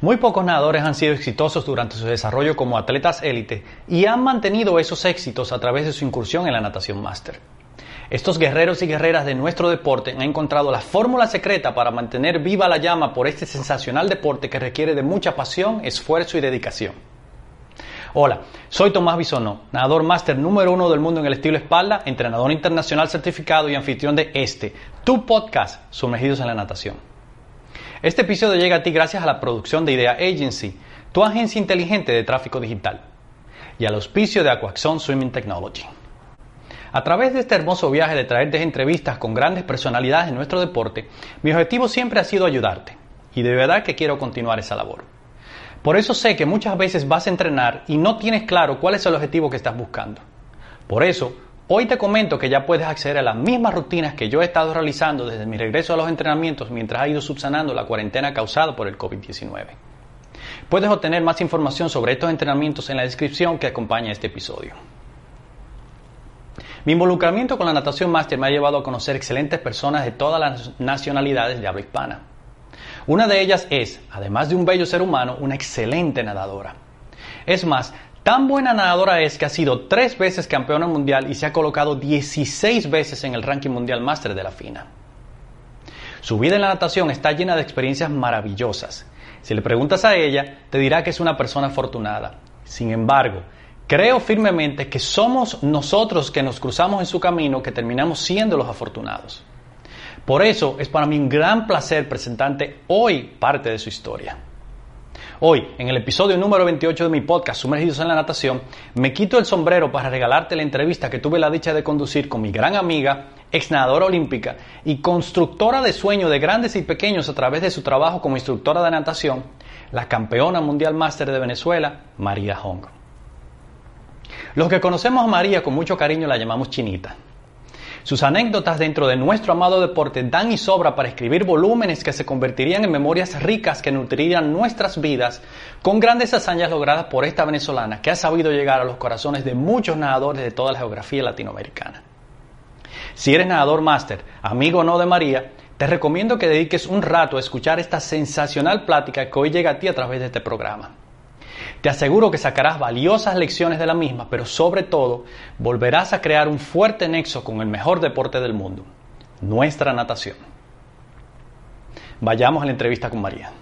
Muy pocos nadadores han sido exitosos durante su desarrollo como atletas élite y han mantenido esos éxitos a través de su incursión en la natación máster. Estos guerreros y guerreras de nuestro deporte han encontrado la fórmula secreta para mantener viva la llama por este sensacional deporte que requiere de mucha pasión, esfuerzo y dedicación. Hola, soy Tomás Bisonó, nadador máster número uno del mundo en el estilo espalda, entrenador internacional certificado y anfitrión de este, tu podcast, Sumergidos en la Natación. Este episodio llega a ti gracias a la producción de Idea Agency, tu agencia inteligente de tráfico digital, y al auspicio de Aquaxon Swimming Technology. A través de este hermoso viaje de traerte entrevistas con grandes personalidades de nuestro deporte, mi objetivo siempre ha sido ayudarte, y de verdad que quiero continuar esa labor. Por eso sé que muchas veces vas a entrenar y no tienes claro cuál es el objetivo que estás buscando. Por eso, Hoy te comento que ya puedes acceder a las mismas rutinas que yo he estado realizando desde mi regreso a los entrenamientos mientras ha ido subsanando la cuarentena causada por el COVID-19. Puedes obtener más información sobre estos entrenamientos en la descripción que acompaña este episodio. Mi involucramiento con la natación máster me ha llevado a conocer excelentes personas de todas las nacionalidades de habla hispana. Una de ellas es, además de un bello ser humano, una excelente nadadora. Es más, Tan buena nadadora es que ha sido tres veces campeona mundial y se ha colocado 16 veces en el ranking mundial máster de la FINA. Su vida en la natación está llena de experiencias maravillosas. Si le preguntas a ella, te dirá que es una persona afortunada. Sin embargo, creo firmemente que somos nosotros que nos cruzamos en su camino que terminamos siendo los afortunados. Por eso es para mí un gran placer presentarte hoy parte de su historia. Hoy, en el episodio número 28 de mi podcast Sumergidos en la Natación, me quito el sombrero para regalarte la entrevista que tuve la dicha de conducir con mi gran amiga, ex nadadora olímpica y constructora de sueños de grandes y pequeños a través de su trabajo como instructora de natación, la campeona mundial máster de Venezuela, María Hong. Los que conocemos a María con mucho cariño la llamamos Chinita. Sus anécdotas dentro de nuestro amado deporte dan y sobra para escribir volúmenes que se convertirían en memorias ricas que nutrirían nuestras vidas con grandes hazañas logradas por esta venezolana que ha sabido llegar a los corazones de muchos nadadores de toda la geografía latinoamericana. Si eres nadador máster, amigo o no de María, te recomiendo que dediques un rato a escuchar esta sensacional plática que hoy llega a ti a través de este programa. Te aseguro que sacarás valiosas lecciones de la misma, pero sobre todo volverás a crear un fuerte nexo con el mejor deporte del mundo, nuestra natación. Vayamos a la entrevista con María.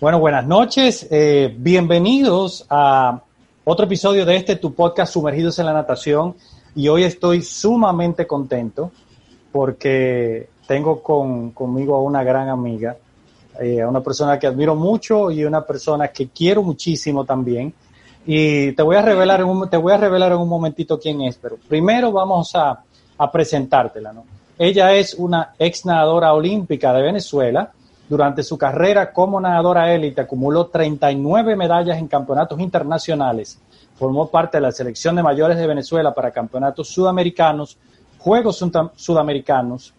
Bueno, buenas noches, eh, bienvenidos a otro episodio de este tu podcast Sumergidos en la Natación y hoy estoy sumamente contento porque tengo conmigo a una gran amiga eh, una persona que admiro mucho y una persona que quiero muchísimo también. Y te voy a revelar en un, te voy a revelar en un momentito quién es, pero primero vamos a, presentártela, ¿no? Ella es una ex nadadora olímpica de Venezuela. Durante su carrera como nadadora élite acumuló 39 medallas en campeonatos internacionales. Formó parte de la selección de mayores de Venezuela para campeonatos sudamericanos, Juegos Sudamericanos,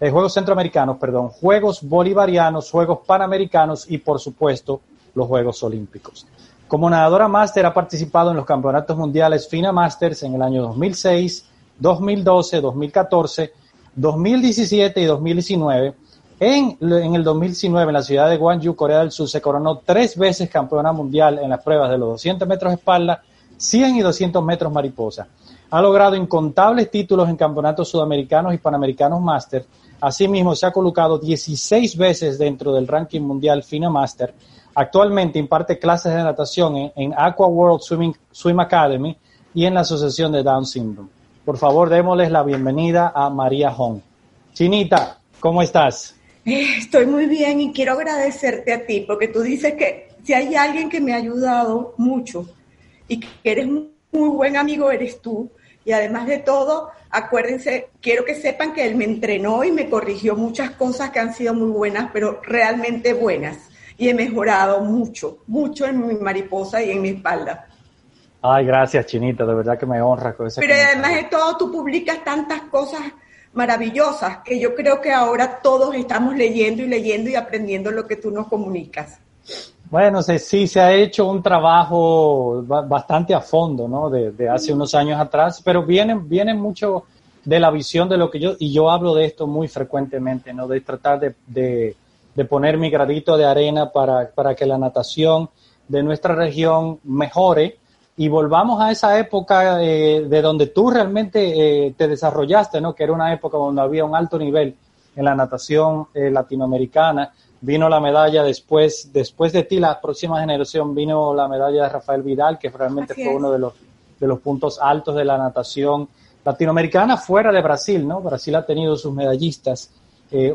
eh, Juegos Centroamericanos, perdón, Juegos Bolivarianos, Juegos Panamericanos y por supuesto los Juegos Olímpicos. Como nadadora máster ha participado en los campeonatos mundiales FINA Masters en el año 2006, 2012, 2014, 2017 y 2019. En, en, el 2019, en la ciudad de Gwangju, Corea del Sur, se coronó tres veces campeona mundial en las pruebas de los 200 metros espalda, 100 y 200 metros mariposa. Ha logrado incontables títulos en campeonatos sudamericanos y panamericanos máster, Asimismo, se ha colocado 16 veces dentro del ranking mundial FINA Master. Actualmente imparte clases de natación en, Aqua World Swimming, Swim Academy y en la Asociación de Down Syndrome. Por favor, démosles la bienvenida a María Hong. Chinita, ¿cómo estás? Estoy muy bien y quiero agradecerte a ti porque tú dices que si hay alguien que me ha ayudado mucho y que eres muy buen amigo, eres tú. Y además de todo, acuérdense, quiero que sepan que él me entrenó y me corrigió muchas cosas que han sido muy buenas, pero realmente buenas. Y he mejorado mucho, mucho en mi mariposa y en mi espalda. Ay, gracias, Chinita, de verdad que me honra con ese Pero además de todo, tú publicas tantas cosas maravillosas que yo creo que ahora todos estamos leyendo y leyendo y aprendiendo lo que tú nos comunicas. Bueno, sí, se ha hecho un trabajo bastante a fondo, ¿no? De, hace unos años atrás, pero viene, viene mucho de la visión de lo que yo, y yo hablo de esto muy frecuentemente, ¿no? De tratar de, de poner mi gradito de arena para, para que la natación de nuestra región mejore y volvamos a esa época eh, de donde tú realmente eh, te desarrollaste, ¿no? Que era una época donde había un alto nivel en la natación eh, latinoamericana. Vino la medalla después, después de ti, la próxima generación, vino la medalla de Rafael Vidal, que realmente fue uno de los, de los puntos altos de la natación latinoamericana fuera de Brasil, ¿no? Brasil ha tenido sus medallistas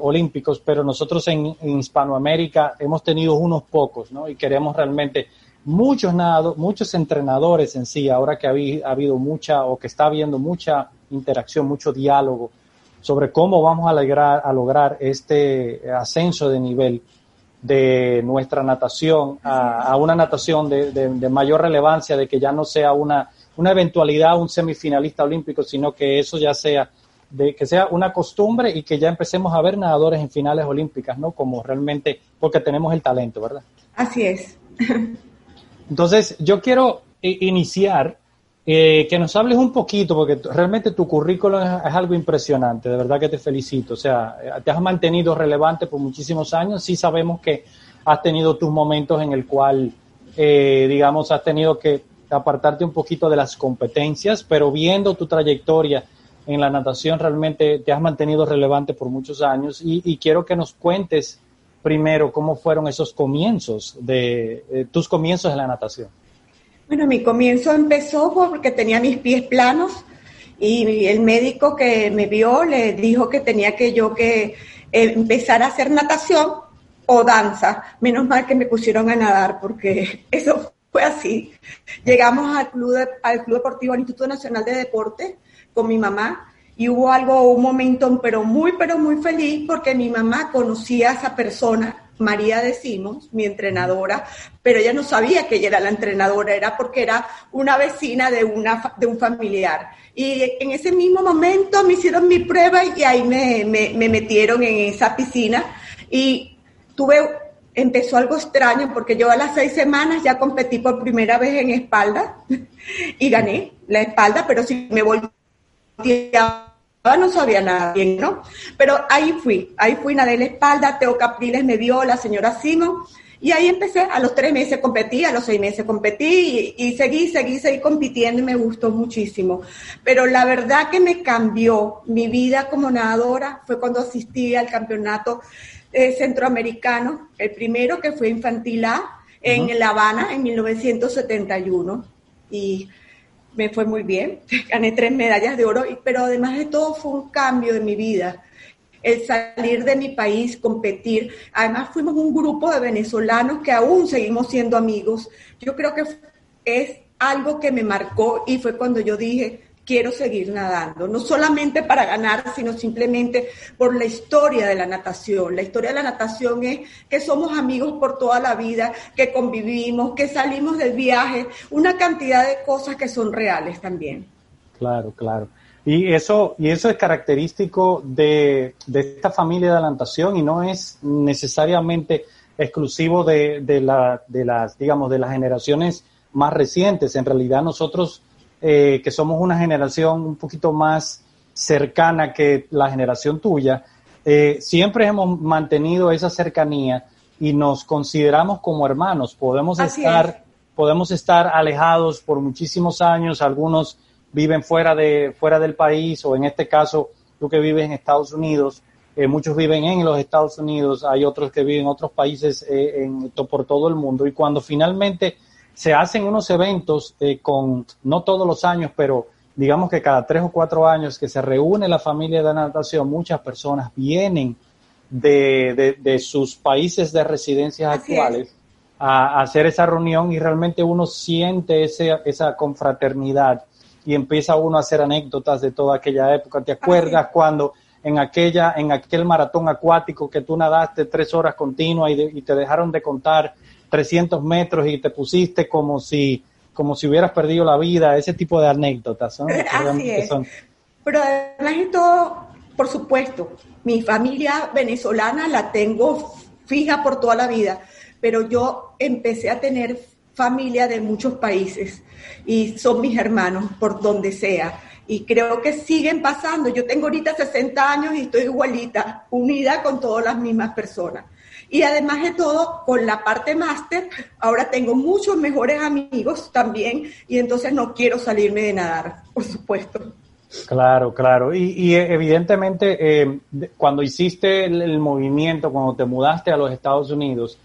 olímpicos, pero nosotros en, en Hispanoamérica hemos tenido unos pocos, ¿no? Y queremos realmente muchos nado, muchos entrenadores en sí, ahora que ha, habido mucha o que está habiendo mucha interacción, mucho diálogo sobre cómo vamos a lograr, a lograr este ascenso de nivel de nuestra natación a, una natación de, mayor relevancia, de que ya no sea una, una eventualidad, un semifinalista olímpico, sino que eso ya sea de que sea una costumbre y que ya empecemos a ver nadadores en finales olímpicas, ¿no? Como realmente, porque tenemos el talento, ¿verdad? Así es. Entonces, yo quiero iniciar eh, que nos hables un poquito, porque realmente tu currículum es, algo impresionante, de verdad que te felicito. O sea, eh, te has mantenido relevante por muchísimos años. Sí sabemos que has tenido tus momentos en el cual, eh, digamos, has tenido que apartarte un poquito de las competencias, pero viendo tu trayectoria en la natación, realmente te has mantenido relevante por muchos años y quiero que nos cuentes primero cómo fueron esos comienzos de eh, tus comienzos en la natación. Bueno, mi comienzo empezó porque tenía mis pies planos y el médico que me vio le dijo que tenía que yo que eh, empezar a hacer natación o danza. Menos mal que me pusieron a nadar porque eso fue así. Llegamos al club, al club deportivo, al Instituto Nacional de Deporte con mi mamá y hubo algo, un momento, pero muy, pero muy feliz porque mi mamá conocía a esa persona, María decimos, mi entrenadora, pero ella no sabía que ella era la entrenadora, era porque era una vecina de, una, de un familiar. Y en ese mismo momento me hicieron mi prueba y ahí me, me, metieron en esa piscina y tuve, empezó algo extraño porque yo a las seis semanas ya competí por primera vez en espalda y gané la espalda, pero si me volví no sabía nada bien, ¿no? Pero ahí fui, ahí fui, nadé la espalda, Teo Capriles me vio, la señora Simon, y ahí empecé, a los tres meses competí, a los seis meses competí y, seguí, seguí, seguí compitiendo y me gustó muchísimo. Pero la verdad que me cambió mi vida como nadadora fue cuando asistí al campeonato eh, centroamericano, el primero que fue infantil A en La Habana en 1971. Y me fue muy bien, gané tres medallas de oro, pero además de todo fue un cambio de mi vida. El salir de mi país, competir. Además fuimos un grupo de venezolanos que aún seguimos siendo amigos. Yo creo que es algo que me marcó y fue cuando yo dije, quiero seguir nadando, no solamente para ganar, sino simplemente por la historia de la natación. La historia de la natación es que somos amigos por toda la vida, que convivimos, que salimos del viaje, una cantidad de cosas que son reales también. Claro, claro. Y eso, y eso es característico de, esta familia de la natación y no es necesariamente exclusivo de, de, la, de las, digamos, de las generaciones más recientes. En realidad nosotros eh, que somos una generación un poquito más cercana que la generación tuya, eh, siempre hemos mantenido esa cercanía y nos consideramos como hermanos. Podemos estar, podemos estar alejados por muchísimos años, algunos viven fuera de, fuera del país, o en este caso, tú que vives en Estados Unidos, eh, muchos viven en los Estados Unidos, hay otros que viven en otros países en, por todo el mundo, y cuando finalmente se hacen unos eventos eh, con, no todos los años, pero digamos que cada tres o cuatro años que se reúne la familia de natación, muchas personas vienen de, de, sus países de residencias actuales a, hacer esa reunión y realmente uno siente ese, esa confraternidad y empieza uno a hacer anécdotas de toda aquella época. ¿Te acuerdas cuando en aquella, en aquel maratón acuático que tú nadaste tres horas continuas y, y te dejaron de contar 300 metros y te pusiste como si, como si hubieras perdido la vida, ese tipo de anécdotas. Así es. Pero además de todo, por supuesto, mi familia venezolana la tengo fija por toda la vida, pero yo empecé a tener familia de muchos países y son mis hermanos por donde sea. Y creo que siguen pasando. Yo tengo ahorita 60 años y estoy igualita, unida con todas las mismas personas. Y además de todo, con la parte máster, ahora tengo muchos mejores amigos también y entonces no quiero salirme de nadar, por supuesto. Claro, claro. Y, evidentemente, eh, cuando hiciste el, movimiento, cuando te mudaste a los Estados Unidos,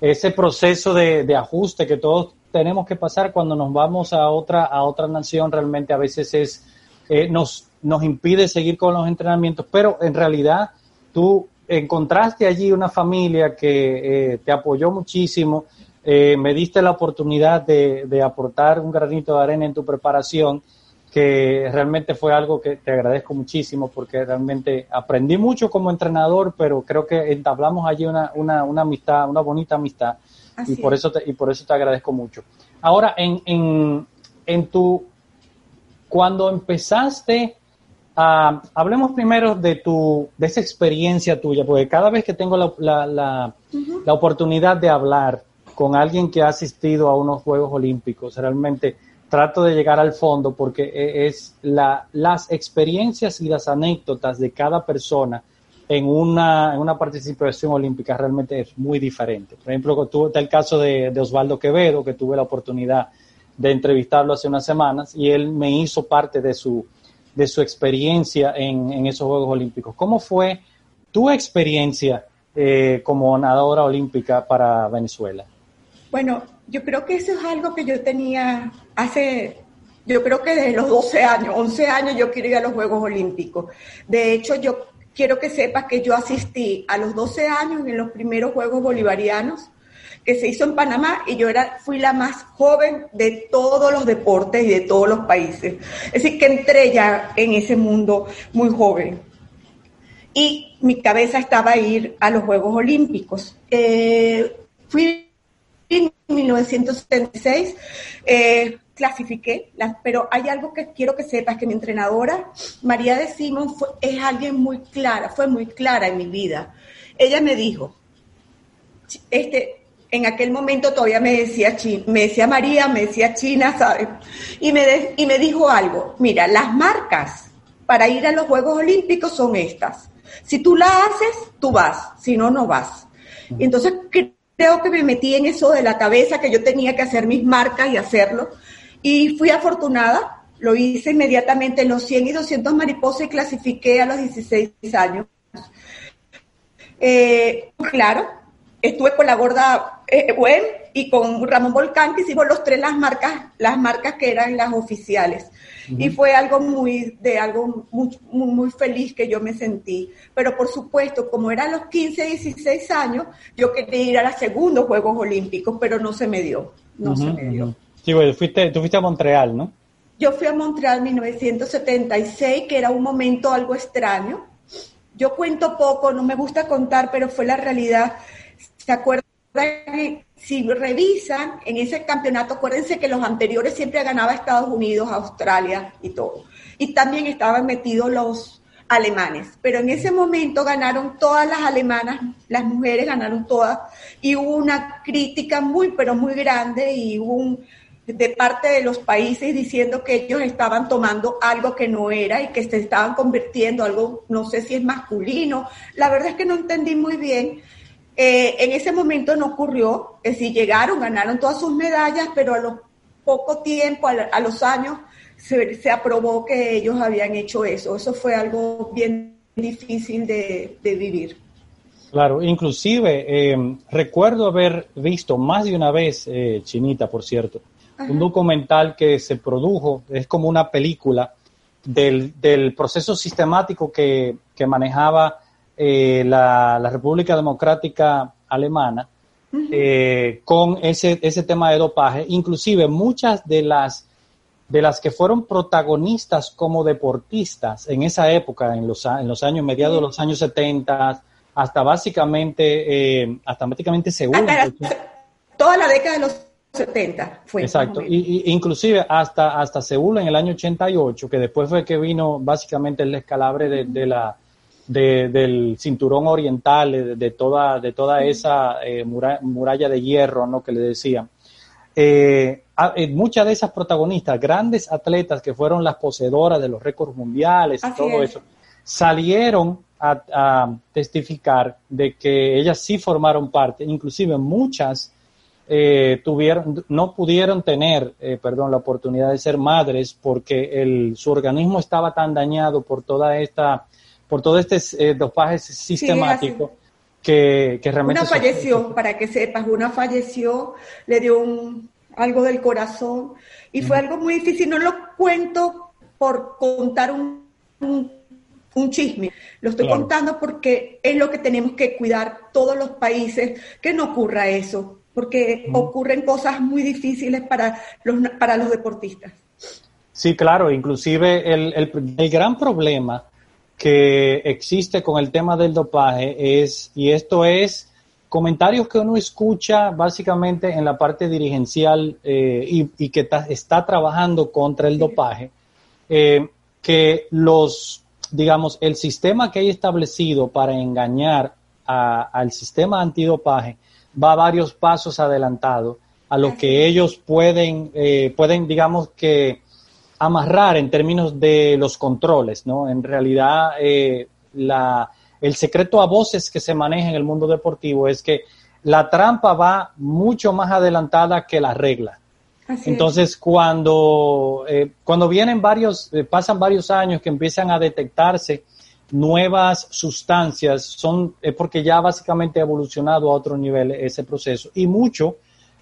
ese proceso de, ajuste que todos tenemos que pasar cuando nos vamos a otra, a otra nación, realmente a veces es, eh, nos, nos impide seguir con los entrenamientos, pero en realidad tú encontraste allí una familia que eh, te apoyó muchísimo, me diste la oportunidad de, de aportar un granito de arena en tu preparación que realmente fue algo que te agradezco muchísimo porque realmente aprendí mucho como entrenador, pero creo que entablamos allí una, una, una amistad, una bonita amistad y por, eso te, y por eso te agradezco mucho. Ahora, en, en, en tu, cuando empezaste a, hablemos primero de tu, de esa experiencia tuya, porque cada vez que tengo la, la, la, la oportunidad de hablar con alguien que ha asistido a unos Juegos Olímpicos, realmente trato de llegar al fondo porque e, es la, las experiencias y las anécdotas de cada persona en una, en una participación olímpica realmente es muy diferente. Por ejemplo, tuvo el caso de, Osvaldo Quevedo, que tuve la oportunidad de entrevistarlo hace unas semanas y él me hizo parte de su, de su experiencia en, en esos Juegos Olímpicos. ¿Cómo fue tu experiencia eh, como nadadora olímpica para Venezuela? Bueno, yo creo que eso es algo que yo tenía hace, yo creo que desde los 12 años, 11 años yo quiero ir a los Juegos Olímpicos. De hecho, yo quiero que sepas que yo asistí a los 12 años en los primeros Juegos Bolivarianos que se hizo en Panamá y yo era, fui la más joven de todos los deportes y de todos los países. Es decir, que entré ya en ese mundo muy joven. Y mi cabeza estaba a ir a los Juegos Olímpicos. Eh, fui en 1976 eh, clasifiqué, pero hay algo que quiero que sepas, que mi entrenadora, María de Simón, es alguien muy clara, fue muy clara en mi vida. Ella me dijo, este, en aquel momento todavía me decía, me decía María, me decía China, ¿sabes? Y me, y me dijo algo, mira, las marcas para ir a los Juegos Olímpicos son estas. Si tú la haces, tú vas, si no, no vas. Y entonces creo que me metí en eso de la cabeza, que yo tenía que hacer mis marcas y hacerlo. Y fui afortunada, lo hice inmediatamente en los 100 y 200 mariposas y clasifiqué a los 16 años. Eh, claro, estuve con la gorda eh, web y con Ramón Volcán, que hicimos los tres las marcas, las marcas que eran las oficiales. Y fue algo muy, de algo muy, muy, feliz que yo me sentí. Pero por supuesto, como eran los 15, 16 años, yo quería ir a los segundos Juegos Olímpicos, pero no se me dio. No se me dio. Sí, bueno, fuiste, tú fuiste a Montreal, ¿no? Yo fui a Montreal en 1976, que era un momento algo extraño. Yo cuento poco, no me gusta contar, pero fue la realidad. ¿Se acuerdan? Si revisan en ese campeonato, acuérdense que los anteriores siempre ganaba Estados Unidos, Australia y todo. Y también estaban metidos los alemanes. Pero en ese momento ganaron todas las alemanas, las mujeres ganaron todas, y hubo una crítica muy, pero muy grande, y un, de parte de los países diciendo que ellos estaban tomando algo que no era y que se estaban convirtiendo algo, no sé si es masculino. La verdad es que no entendí muy bien eh, en ese momento no ocurrió, es decir, llegaron, ganaron todas sus medallas, pero a los poco tiempo, a, los años, se, aprobó que ellos habían hecho eso. Eso fue algo bien difícil de, vivir. Claro, inclusive eh, recuerdo haber visto más de una vez, eh, Chinita, por cierto, un documental que se produjo, es como una película del, del proceso sistemático que, que manejaba eh, la, República Democrática Alemana eh, con ese, ese tema de dopaje. Inclusive muchas de las, de las que fueron protagonistas como deportistas en esa época, en los, en los años mediados de los años 70, hasta básicamente, eh, hasta básicamente seguro. Toda la década de los 70 fue. Exacto, y, inclusive hasta, hasta Seúl en el año 88, que después fue que vino básicamente el escalabre de la del cinturón oriental, de, toda, de toda esa eh, muralla, de hierro, ¿no? Que le decían. Eh, eh, muchas de esas protagonistas, grandes atletas que fueron las poseedoras de los récords mundiales y todo eso, salieron a, testificar de que ellas sí formaron parte, inclusive muchas eh, tuvieron, no pudieron tener, eh, perdón, la oportunidad de ser madres porque el, su organismo estaba tan dañado por toda esta, por todo este eh, dopaje sistemático. que, que, realmente... Una falleció, para que sepas, una falleció, le dio un, algo del corazón y fue algo muy difícil. No lo cuento por contar un un chisme. Lo estoy contando porque es lo que tenemos que cuidar todos los países, que no ocurra eso, porque ocurren cosas muy difíciles para los, para los deportistas. Sí, claro, inclusive el, el, gran problema que existe con el tema del dopaje es, y esto es comentarios que uno escucha básicamente en la parte dirigencial eh, y, que está trabajando contra el dopaje, eh, que los digamos, el sistema que hay establecido para engañar al sistema antidopaje va varios pasos adelantado a lo que ellos pueden, eh, pueden, digamos que, amarrar en términos de los controles, ¿no? En realidad, eh, la, el secreto a voces que se maneja en el mundo deportivo es que la trampa va mucho más adelantada que la regla. Entonces, cuando, eh, cuando vienen varios, eh, pasan varios años que empiezan a detectarse nuevas sustancias, son es porque ya básicamente ha evolucionado a otro nivel ese proceso. Y mucho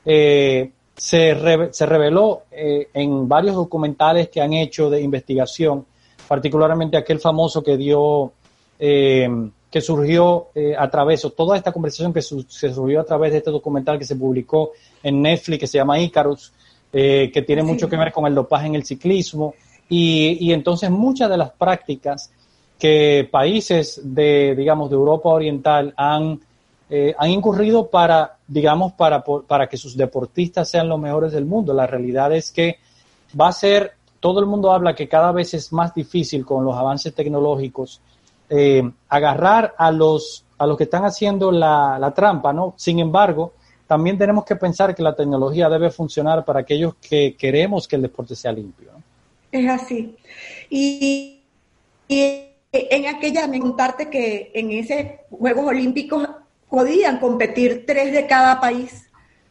eh, se, se reveló en varios documentales que han hecho de investigación, particularmente aquel famoso que dio, que surgió a través, o toda esta conversación que se surgió a través de este documental que se publicó en Netflix, que se llama Icarus, eh, que tiene mucho que ver con el dopaje en el ciclismo y, entonces muchas de las prácticas que países de, digamos, de Europa Oriental han, eh, han incurrido para, digamos, para, para que sus deportistas sean los mejores del mundo. La realidad es que va a ser, todo el mundo habla que cada vez es más difícil con los avances tecnológicos eh, agarrar a los, a los que están haciendo la, la trampa, ¿no? Sin embargo, también tenemos que pensar que la tecnología debe funcionar para aquellos que queremos que el deporte sea limpio. Es así. Y, en aquella, me contarte que en esos Juegos Olímpicos podían competir tres de cada país,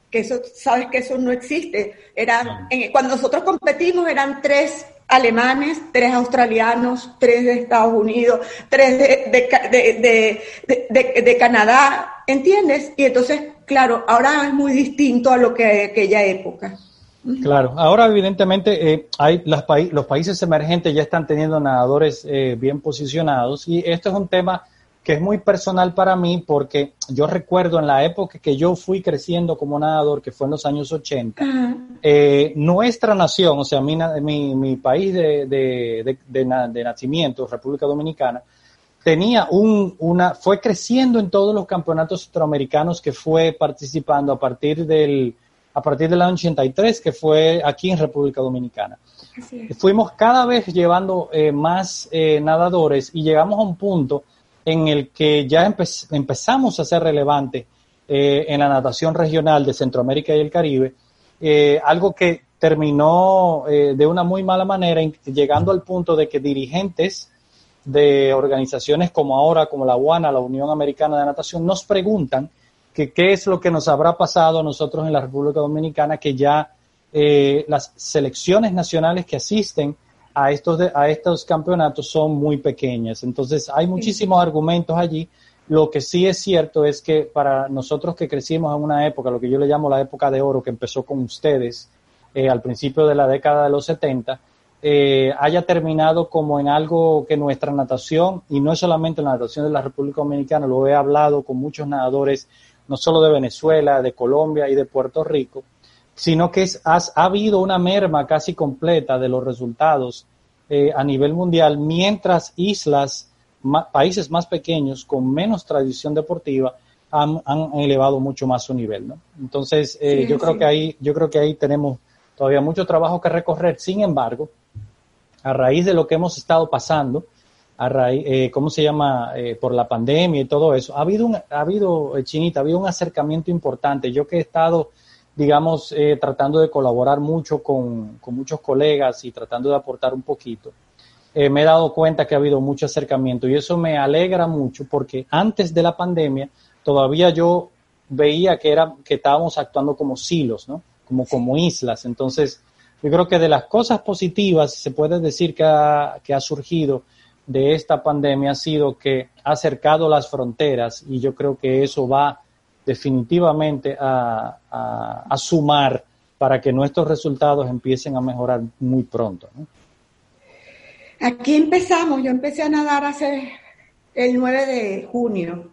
que eso, sabes que eso no existe. Era, cuando nosotros competimos eran tres alemanes, tres australianos, tres de Estados Unidos, tres de, de, Canadá, ¿entiendes? Y entonces, claro, ahora es muy distinto a lo que aquella época. Claro, ahora evidentemente eh, hay los países emergentes ya están teniendo nadadores eh, bien posicionados y esto es un tema que es muy personal para mí porque yo recuerdo en la época que yo fui creciendo como nadador, que fue en los años 80, eh, nuestra nación, o sea, mi, mi, país de, de, de, nacimiento, República Dominicana, tenía un, una, fue creciendo en todos los campeonatos centroamericanos que fue participando a partir del, a partir del año 83, que fue aquí en República Dominicana. Fuimos cada vez llevando eh, más eh, nadadores y llegamos a un punto en el que ya empezamos a ser relevante eh, en la natación regional de Centroamérica y el Caribe, eh, algo que terminó eh, de una muy mala manera, llegando al punto de que dirigentes de organizaciones como ahora, como la UANA, la Unión Americana de Natación, nos preguntan que qué es lo que nos habrá pasado a nosotros en la República Dominicana, que ya las selecciones nacionales que asisten a estos, a estos campeonatos son muy pequeñas. Entonces, hay muchísimos argumentos allí. Lo que sí es cierto es que para nosotros que crecimos en una época, lo que yo le llamo la época de oro, que empezó con ustedes eh, al principio de la década de los 70, eh, haya terminado como en algo que nuestra natación, y no es solamente la natación de la República Dominicana, lo he hablado con muchos nadadores, no solo de Venezuela, de Colombia y de Puerto Rico, sino que ha habido una merma casi completa de los resultados eh, a nivel mundial, mientras islas, países más pequeños con menos tradición deportiva han, elevado mucho más su nivel, ¿no? Entonces, eh, yo creo que ahí, yo creo que ahí tenemos todavía mucho trabajo que recorrer. Sin embargo, a raíz de lo que hemos estado pasando, a raíz, eh, ¿cómo se llama? por la pandemia y todo eso, ha habido, un, ha habido, Chinita, ha habido un acercamiento importante. Yo que he estado digamos, eh, tratando de colaborar mucho con, muchos colegas y tratando de aportar un poquito. eh, me he dado cuenta que ha habido mucho acercamiento y eso me alegra mucho porque antes de la pandemia todavía yo veía que era que estábamos actuando como silos, ¿no? Como como islas. Entonces, yo creo que de las cosas positivas se puede decir que ha, que ha surgido de esta pandemia ha sido que ha acercado las fronteras y yo creo que eso va definitivamente a, a, sumar para que nuestros resultados empiecen a mejorar muy pronto. Aquí empezamos, yo empecé a nadar hace el 9 de junio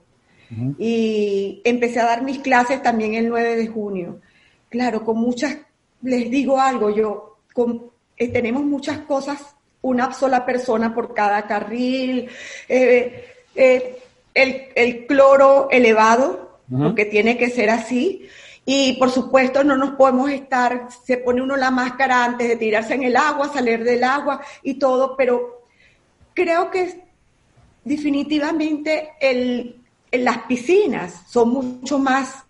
y empecé a dar mis clases también el 9 de junio. Claro, con muchas, les digo algo, yo eh, tenemos muchas cosas, una sola persona por cada carril, eh, eh, el, cloro elevado, porque tiene que ser así. Y por supuesto no nos podemos estar, se pone uno la máscara antes de tirarse en el agua, salir del agua y todo, pero creo que definitivamente el, las piscinas son mucho más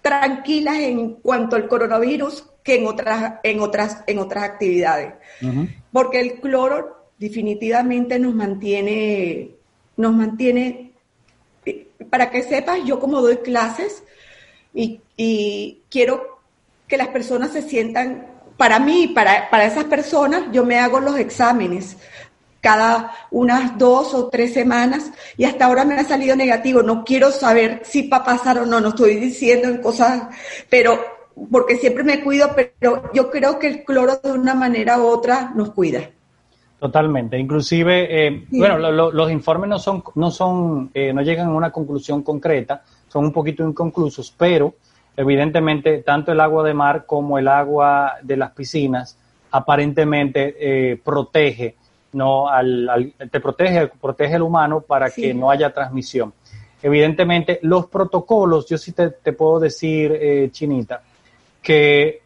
tranquilas en cuanto al coronavirus que en otras, en otras, en otras actividades. Porque el cloro definitivamente nos mantiene, nos mantiene, para que sepas, yo como doy clases, y, quiero que las personas se sientan, para mí, para, para esas personas, yo me hago los exámenes cada unas dos o tres semanas y hasta ahora me ha salido negativo. No quiero saber si va a pasar o no, no estoy diciendo en cosas, pero porque siempre me cuido, pero yo creo que el cloro de una manera u otra nos cuida. Totalmente. Inclusive, eh, bueno, los informes no son, no son, eh, no llegan a una conclusión concreta, son un poquito inconclusos, pero evidentemente tanto el agua de mar como el agua de las piscinas aparentemente eh, protege, no al, te protege, protege el humano para que no haya transmisión. Evidentemente, los protocolos, yo sí te, puedo decir, eh, Chinita, que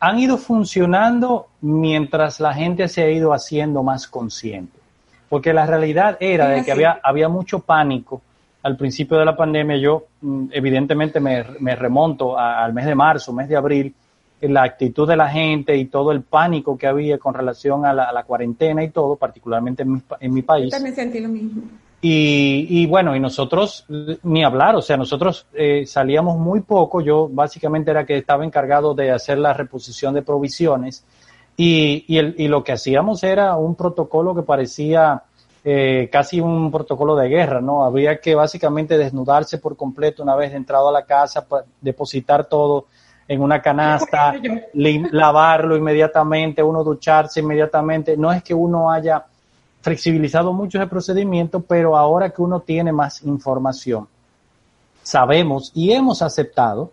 han ido funcionando mientras la gente se ha ido haciendo más consciente. Porque la realidad era de que había, había mucho pánico al principio de la pandemia, yo mm, evidentemente me, remonto al mes de marzo, mes de abril, la actitud de la gente y todo el pánico que había con relación a la, cuarentena y todo, particularmente en mi, en mi país. Yo también sentí lo mismo. Y, bueno, y nosotros, ni hablar, o sea, nosotros eh, salíamos muy poco, yo básicamente era que estaba encargado de hacer la reposición de provisiones y, y, el, y lo que hacíamos era un protocolo que parecía eh, casi un protocolo de guerra, ¿no? Habría que básicamente desnudarse por completo una vez entrado a la casa, depositar todo en una canasta, lavarlo inmediatamente, uno ducharse inmediatamente. No es que uno haya flexibilizado mucho ese procedimiento, pero ahora que uno tiene más información, sabemos y hemos aceptado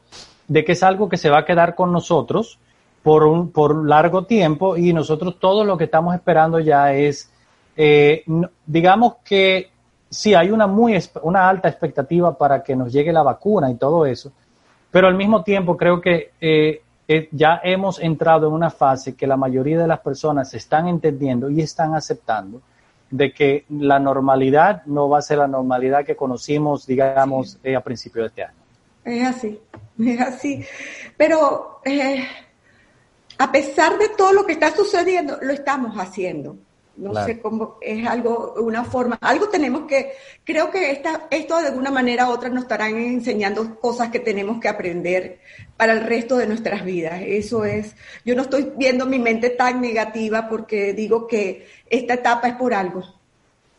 de que es algo que se va a quedar con nosotros por un por largo tiempo y nosotros todo lo que estamos esperando ya es eh, digamos que sí hay una muy una alta expectativa para que nos llegue la vacuna y todo eso, pero al mismo tiempo creo que eh, eh, ya hemos entrado en una fase que la mayoría de las personas están entendiendo y están aceptando de que la normalidad no va a ser la normalidad que conocimos, digamos, a principios de este año. Es así, es así. Pero a pesar de todo lo que está sucediendo, lo estamos haciendo. No sé cómo, es algo, una forma, algo tenemos que, creo que esta, esto de alguna manera u otra nos estarán enseñando cosas que tenemos que aprender para el resto de nuestras vidas. Eso es, yo no estoy viendo mi mente tan negativa porque digo que esta etapa es por algo.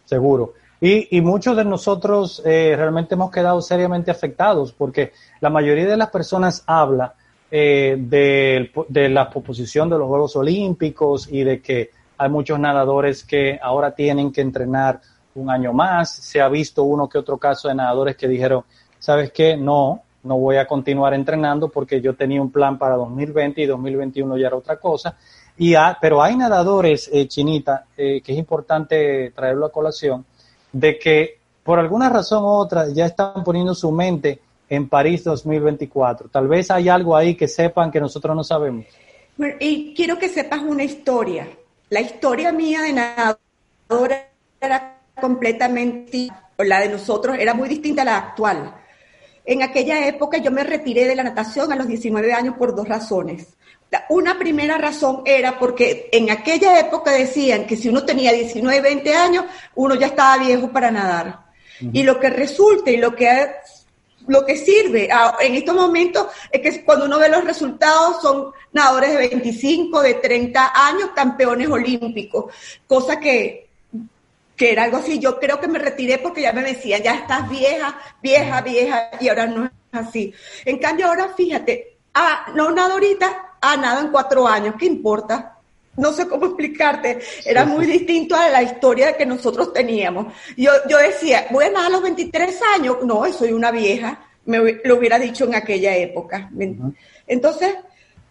Seguro. Y, y muchos de nosotros eh, realmente hemos quedado seriamente afectados porque la mayoría de las personas habla eh, de, de la proposición de los Juegos Olímpicos y de que hay muchos nadadores que ahora tienen que entrenar un año más. Se ha visto uno que otro caso de nadadores que dijeron, ¿sabes qué? No, no voy a continuar entrenando porque yo tenía un plan para 2020 y 2021 ya era otra cosa. Y pero hay nadadores, eh, Chinita, eh, que es importante traerlo a colación, de que por alguna razón u otra ya están poniendo su mente en París 2024. Tal vez hay algo ahí que sepan que nosotros no sabemos. y quiero que sepas una historia la historia mía de nadadora era completamente, la de nosotros era muy distinta a la actual. en aquella época yo me retiré de la natación a los 19 años por dos razones. Una primera razón era porque en aquella época decían que si uno tenía 19, 20 años, uno ya estaba viejo para nadar. Y lo que resulta y lo que, lo que sirve en estos momentos es que cuando uno ve los resultados son nadadores de 25, de 30 años, campeones olímpicos, cosa que, que era algo así. Yo creo que me retiré porque ya me decían, ya estás vieja, vieja, vieja, y ahora no es así. En cambio, ahora fíjate, ah, no nada ahorita, ah, nada en cuatro años, ¿qué importa? No sé cómo explicarte, era muy distinto a la historia que nosotros teníamos. Yo, yo decía, voy a nadar a los 23 años, no, soy una vieja, me lo hubiera dicho en aquella época. Entonces,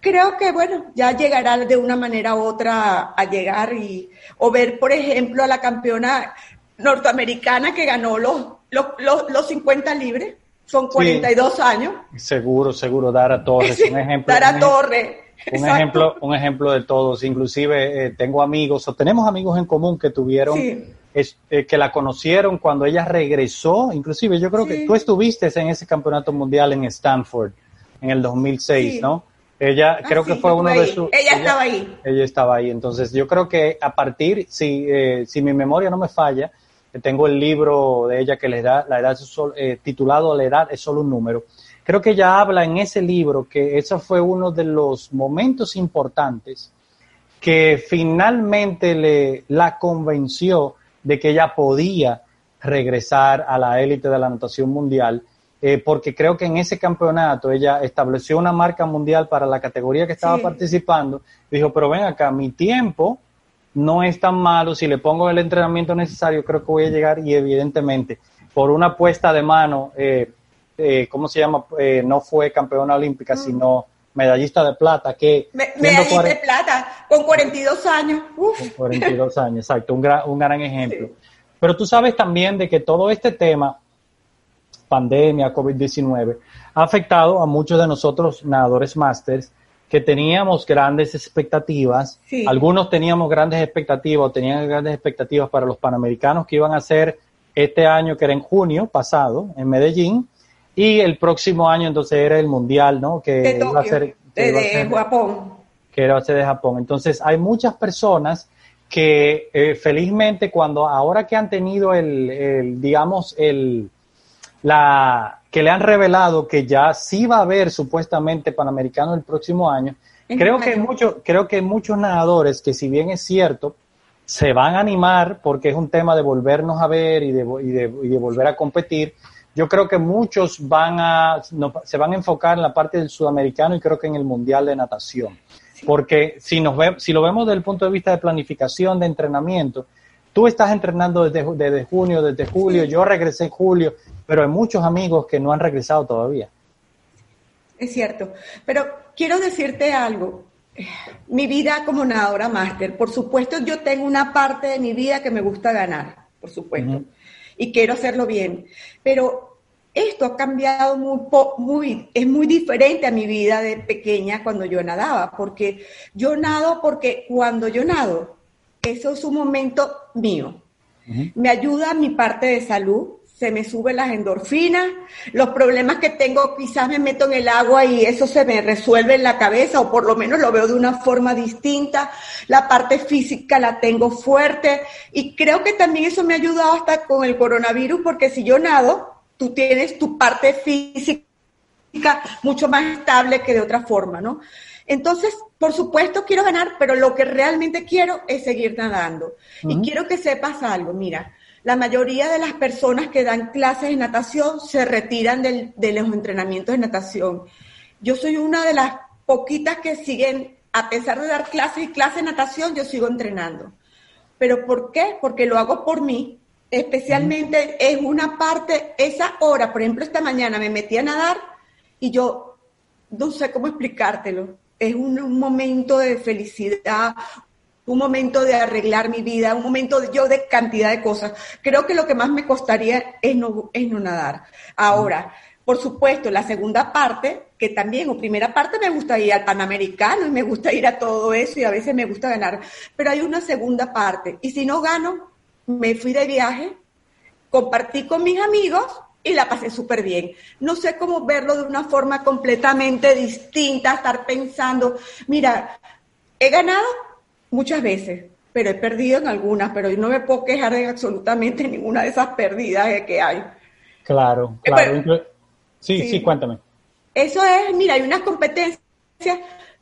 creo que, bueno, ya llegará de una manera u otra a llegar y, o ver, por ejemplo, a la campeona norteamericana que ganó los, los, los, 50 libres, son 42 años. Seguro, seguro, Dara Torres, un ejemplo. Dara Torres. Un ejemplo, un ejemplo de todos. Inclusive eh, tengo amigos o tenemos amigos en común que tuvieron, eh, que la conocieron cuando ella regresó. Inclusive yo creo que tú estuviste en ese campeonato mundial en Stanford en el 2006, ¿no? Ella ah, creo que fue uno de sus... Ella, estaba ahí. Ella estaba ahí. Entonces yo creo que a partir, si, eh, si mi memoria no me falla, tengo el libro de ella que le da la edad titulado La edad es solo un número creo que ella habla en ese libro que ese fue uno de los momentos importantes que finalmente le, la convenció de que ella podía regresar a la élite de la natación mundial, eh, porque creo que en ese campeonato ella estableció una marca mundial para la categoría que estaba participando. Dijo, pero ven acá, mi tiempo no es tan malo, si le pongo el entrenamiento necesario, creo que voy a llegar y evidentemente por una puesta de mano eh, eh, ¿cómo se llama? Eh, no fue campeona olímpica, mm. sino medallista de plata, que... medallista de plata, con 42 años. Con 42 años, exacto, un gran, un gran ejemplo. Pero tú sabes también de que todo este tema, pandemia, COVID-19, ha afectado a muchos de nosotros nadadores másters que teníamos grandes expectativas, algunos teníamos grandes expectativas, tenían grandes expectativas para los panamericanos que iban a ser este año, que era en junio pasado, en Medellín, y el próximo año entonces era el mundial, ¿no? Que iba a ser de, Japón. Que era a ser de Japón. Entonces hay muchas personas que eh, felizmente cuando ahora que han tenido el, digamos, el, la, que le han revelado que ya sí va a haber supuestamente Panamericano el próximo año, creo que, muchos, creo que muchos nadadores que si bien es cierto, se van a animar porque es un tema de volvernos a ver y de, y de, y de volver a competir, yo creo que muchos van a, se van a enfocar en la parte del sudamericano y creo que en el mundial de natación. Porque si, nos ve, si lo vemos desde el punto de vista de planificación, de entrenamiento, tú estás entrenando desde, desde junio, desde julio, yo regresé en julio, pero hay muchos amigos que no han regresado todavía. Es cierto, pero quiero decirte algo. Mi vida como nadadora máster, por supuesto yo tengo una parte de mi vida que me gusta ganar, por supuesto y quiero hacerlo bien. Pero esto ha cambiado muy, muy, es muy diferente a mi vida de pequeña cuando yo nadaba, porque yo nado porque cuando yo nado, eso es un momento mío. Me ayuda a mi parte de salud, se me suben las endorfinas, los problemas que tengo quizás me meto en el agua y eso se me resuelve en la cabeza o por lo menos lo veo de una forma distinta, la parte física la tengo fuerte y creo que también eso me ha ayudado hasta con el coronavirus porque si yo nado, tú tienes tu parte física mucho más estable que de otra forma, ¿no? Entonces, por supuesto quiero ganar, pero lo que realmente quiero es seguir nadando. Y quiero que sepas algo, mira, la mayoría de las personas que dan clases de natación se retiran de los entrenamientos de natación. Yo soy una de las poquitas que siguen, a pesar de dar clases y clases de natación, yo sigo entrenando. ¿Pero por qué? Porque lo hago por mí. Especialmente es una parte, esa hora, por ejemplo, esta mañana me metí a nadar y yo no sé cómo explicártelo. Es un momento de felicidad, un momento de arreglar mi vida, un momento de, yo de cantidad de cosas. Creo que lo que más me costaría es no, es no nadar. Ahora, por supuesto, la segunda parte, que también, o primera parte, me gusta ir al Panamericano y me gusta ir a todo eso y a veces me gusta ganar, pero hay una segunda parte. Y si no gano, me fui de viaje, compartí con mis amigos y la pasé súper bien. No sé cómo verlo de una forma completamente distinta, estar pensando, mira, he ganado muchas veces, pero he perdido en algunas, pero yo no me puedo quejar de absolutamente ninguna de esas pérdidas que hay. Claro, Eh, claro. sí, sí. sí, cuéntame. Eso es, mira, hay unas competencias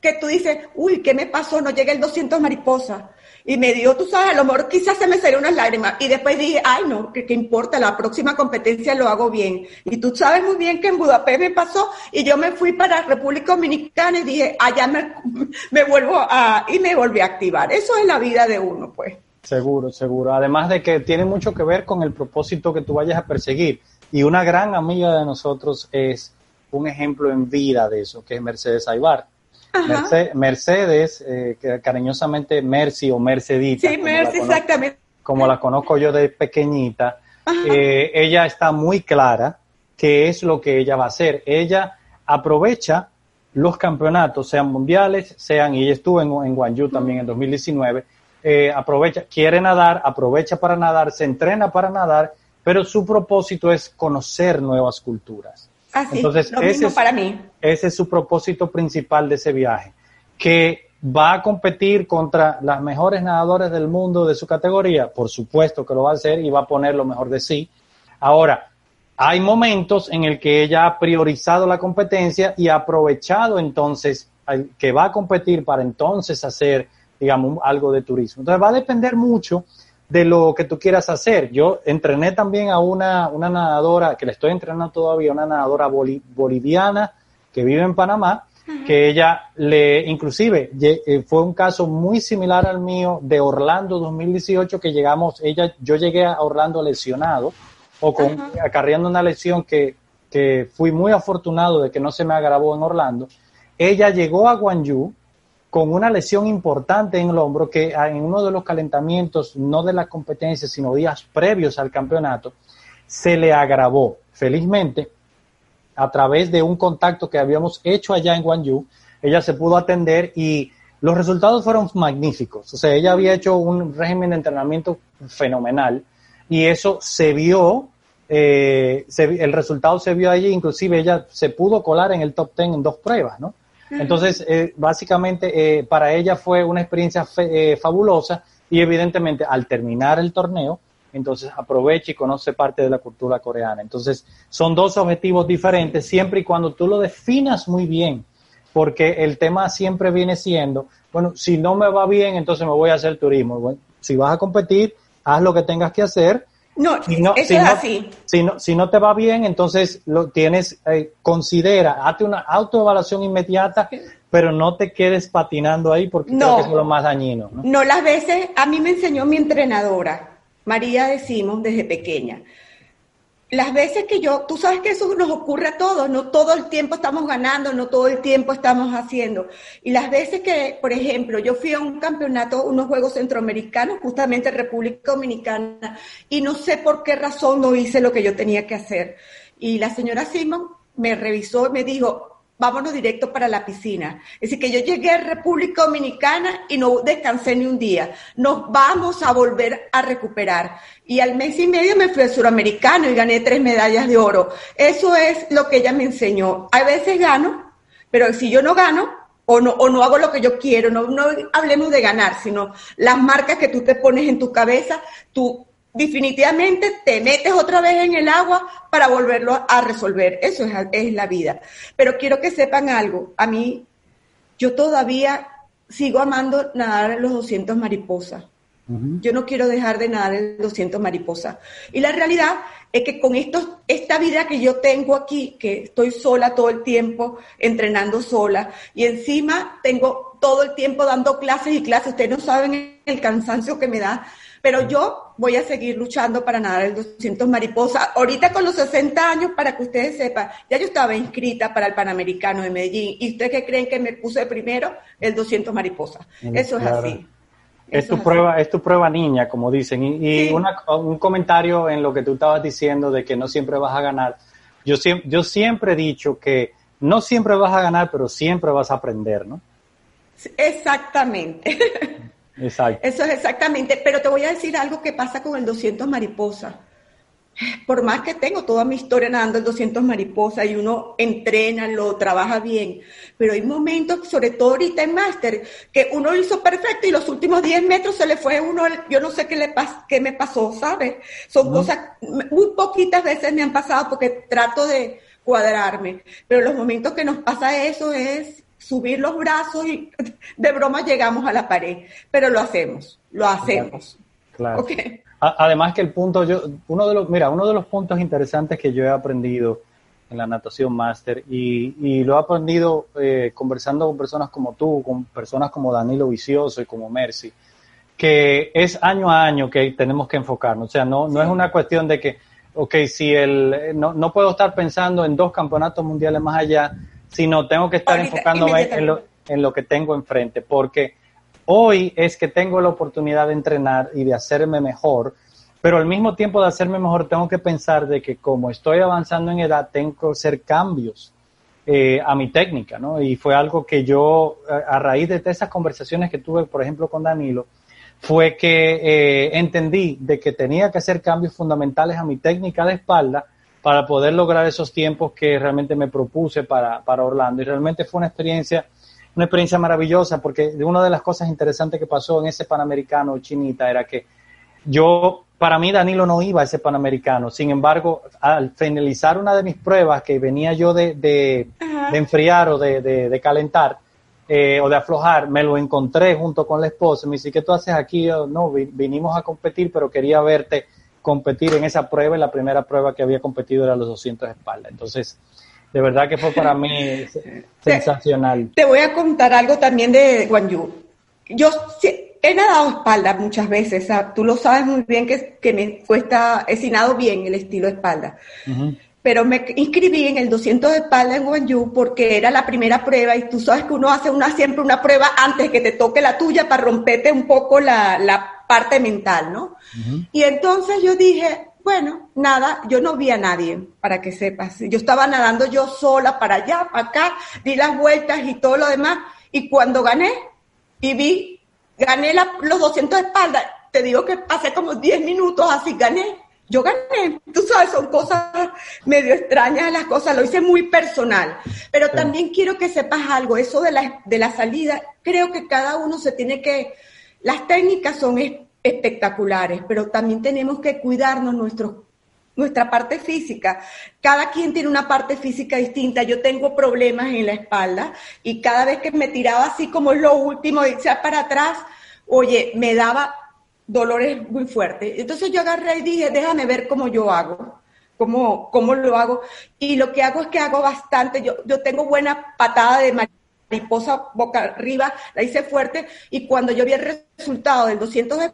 que tú dices, uy, ¿qué me pasó? No llegué el 200 mariposas. Y me dio, tú sabes, a lo mejor quizás se me salieron unas lágrimas. Y después dije, ay, no, ¿qué, qué importa? La próxima competencia lo hago bien. Y tú sabes muy bien que en Budapest me pasó y yo me fui para República Dominicana y dije, allá me, me vuelvo a, y me volví a activar. Eso es la vida de uno, pues. Seguro, seguro. Además de que tiene mucho que ver con el propósito que tú vayas a perseguir. Y una gran amiga de nosotros es un ejemplo en vida de eso, que es Mercedes Aybar. Mercedes, eh, cariñosamente Mercy o Mercedita, Sí, como, la Mercy, conozco, exactamente. como la conozco yo de pequeñita, eh, ella está muy clara qué es lo que ella va a hacer. Ella aprovecha los campeonatos, sean mundiales, sean, y ella estuvo en, en Guangzhou también en 2019, eh, aprovecha, quiere nadar, aprovecha para nadar, se entrena para nadar, pero su propósito es conocer nuevas culturas. Así, Entonces, lo ese mismo es- para mí. Ese es su propósito principal de ese viaje, que va a competir contra las mejores nadadores del mundo de su categoría, por supuesto que lo va a hacer y va a poner lo mejor de sí. Ahora, hay momentos en el que ella ha priorizado la competencia y ha aprovechado entonces al- que va a competir para entonces hacer, digamos, algo de turismo. Entonces va a depender mucho de lo que tú quieras hacer. Yo entrené también a una, una nadadora, que le estoy entrenando todavía, una nadadora boli- boliviana que vive en Panamá, que ella le, inclusive, eh, fue un caso muy similar al mío de Orlando 2018, que llegamos, ella, yo llegué a Orlando lesionado, o con, acarreando una lesión que, que fui muy afortunado de que no se me agravó en Orlando. Ella llegó a Guangzhou con una lesión importante en el hombro que ah, en uno de los calentamientos, no de la competencia, sino días previos al campeonato, se le agravó. Felizmente, a través de un contacto que habíamos hecho allá en Guangzhou, ella se pudo atender y los resultados fueron magníficos. O sea, ella había hecho un régimen de entrenamiento fenomenal y eso se vio, eh, se el resultado se vio allí, inclusive ella se pudo colar en el top 10 en dos pruebas, ¿no? Entonces, eh, básicamente, eh, para ella fue una experiencia fe- eh, fabulosa y evidentemente al terminar el torneo, entonces aprovecha y conoce parte de la cultura coreana. Entonces, son dos objetivos diferentes siempre y cuando tú lo definas muy bien, porque el tema siempre viene siendo, bueno, si no me va bien, entonces me voy a hacer turismo. Si vas a competir, haz lo que tengas que hacer. No, Si no, eso si es no- así. Si no, si no te va bien, entonces lo tienes, eh, considera, hazte una autoevaluación inmediata, pero no te quedes patinando ahí porque creo No. que eso es lo más dañino. ¿no? No, las veces, a mí me enseñó mi entrenadora, María decimos, desde pequeña. Las veces que yo, tú sabes que eso nos ocurre a todos, no todo el tiempo estamos ganando, no todo el tiempo estamos haciendo. Y las veces que, por ejemplo, yo fui a un campeonato, unos Juegos Centroamericanos, justamente en República Dominicana, y no sé por qué razón no hice lo que yo tenía que hacer. Y la señora Simon me revisó y me dijo, vámonos directo para la piscina. Es decir, que yo llegué a República Dominicana y no descansé ni un día. Nos vamos a volver a recuperar. Y al mes y medio me fui al suramericano y gané tres medallas de oro. Eso es lo que ella me enseñó. A veces gano, pero si yo no gano, o no, o no hago lo que yo quiero, no, no hablemos de ganar, sino las marcas que tú te pones en tu cabeza, tú definitivamente te metes otra vez en el agua para volverlo a resolver. Eso es, es la vida. Pero quiero que sepan algo. A mí, yo todavía sigo amando nadar en los 200 mariposas. Yo no quiero dejar de nadar en 200 mariposas. Y la realidad es que con esto, esta vida que yo tengo aquí, que estoy sola todo el tiempo, entrenando sola, y encima tengo todo el tiempo dando clases y clases, ustedes no saben el cansancio que me da, pero yo voy a seguir luchando para nadar el 200 mariposas. Ahorita con los 60 años, para que ustedes sepan, ya yo estaba inscrita para el Panamericano de Medellín. ¿Y ustedes qué creen que me puse primero? El 200 mariposas. Mm, Eso es así. Es tu prueba, es tu prueba niña, como dicen. Y, y Sí. una- un comentario en lo que tú estabas diciendo de que no siempre vas a ganar. Yo siempre, yo siempre he dicho que no siempre vas a ganar, pero siempre vas a aprender, ¿no? Exactamente. Exacto. Eso es exactamente. Pero te voy a decir algo que pasa con el 200 mariposa. por más que tengo toda mi historia nadando en 200 mariposas y uno entrena, lo trabaja bien, pero hay momentos, sobre todo ahorita en máster, que uno lo hizo perfecto y los últimos 10 metros se le fue uno, yo no sé qué, le pas, qué me pasó, ¿sabes? Son cosas, muy poquitas veces me han pasado porque trato de cuadrarme, pero los momentos que nos pasa eso es subir los brazos y de broma llegamos a la pared, pero lo hacemos, lo hacemos. Claro. Además que el punto, yo, uno de los, mira, uno de los puntos interesantes que yo he aprendido en la natación máster y, y, lo he aprendido eh, conversando con personas como tú, con personas como Danilo Vicioso y como Mercy, que es año a año que tenemos que enfocarnos. O sea, no, no es una cuestión de que, ok, si el, no, no puedo estar pensando en dos campeonatos mundiales más allá, sino tengo que estar enfocándome en lo, en lo que tengo enfrente, porque Hoy es que tengo la oportunidad de entrenar y de hacerme mejor, pero al mismo tiempo de hacerme mejor tengo que pensar de que como estoy avanzando en edad, tengo que hacer cambios eh, a mi técnica, ¿no? Y fue algo que yo, a raíz de esas conversaciones que tuve, por ejemplo, con Danilo, fue que eh, entendí de que tenía que hacer cambios fundamentales a mi técnica de espalda para poder lograr esos tiempos que realmente me propuse para, para Orlando. Y realmente fue una experiencia una experiencia maravillosa porque una de las cosas interesantes que pasó en ese Panamericano Chinita era que yo, para mí Danilo no iba a ese Panamericano, sin embargo, al finalizar una de mis pruebas que venía yo de, de, enfriar o de, de calentar, eh, o de aflojar, me lo encontré junto con la esposa, me dice, ¿qué tú haces aquí? Yo, no, vinimos a competir, pero quería verte competir en esa prueba y la primera prueba que había competido era los 200 espaldas. Entonces, de verdad que fue para mí sensacional. Te voy a contar algo también de Guanyu. Yo he nadado espalda muchas veces, tú lo sabes muy bien que, que me cuesta, he bien el estilo espalda. Pero me inscribí en el 200 de espalda en Guanyu porque era la primera prueba y tú sabes que uno hace una, siempre una prueba antes que te toque la tuya para romperte un poco la, la parte mental, ¿no? Y entonces yo dije, bueno, nada, yo no vi a nadie, para que sepas. Yo estaba nadando yo sola para allá, para acá, di las vueltas y todo lo demás. Y cuando gané y vi, gané los 200 de espalda, te digo que pasé como 10 minutos así, gané. Yo gané. Tú sabes, son cosas medio extrañas las cosas, lo hice muy personal. Pero también quiero que sepas algo, eso de la, de la salida, creo que cada uno se tiene que, las técnicas son espectaculares, pero también tenemos que cuidarnos nuestra parte física. Cada quien tiene una parte física distinta. Yo tengo problemas en la espalda y cada vez que me tiraba así como lo último, sea para atrás, oye, me daba dolores muy fuertes. Entonces yo agarré y dije, déjame ver cómo yo hago. Cómo, cómo lo hago. Y lo que hago es que hago bastante. Yo, yo tengo buena patada de mariposa boca arriba, la hice fuerte. Y cuando yo vi el resultado del 200 de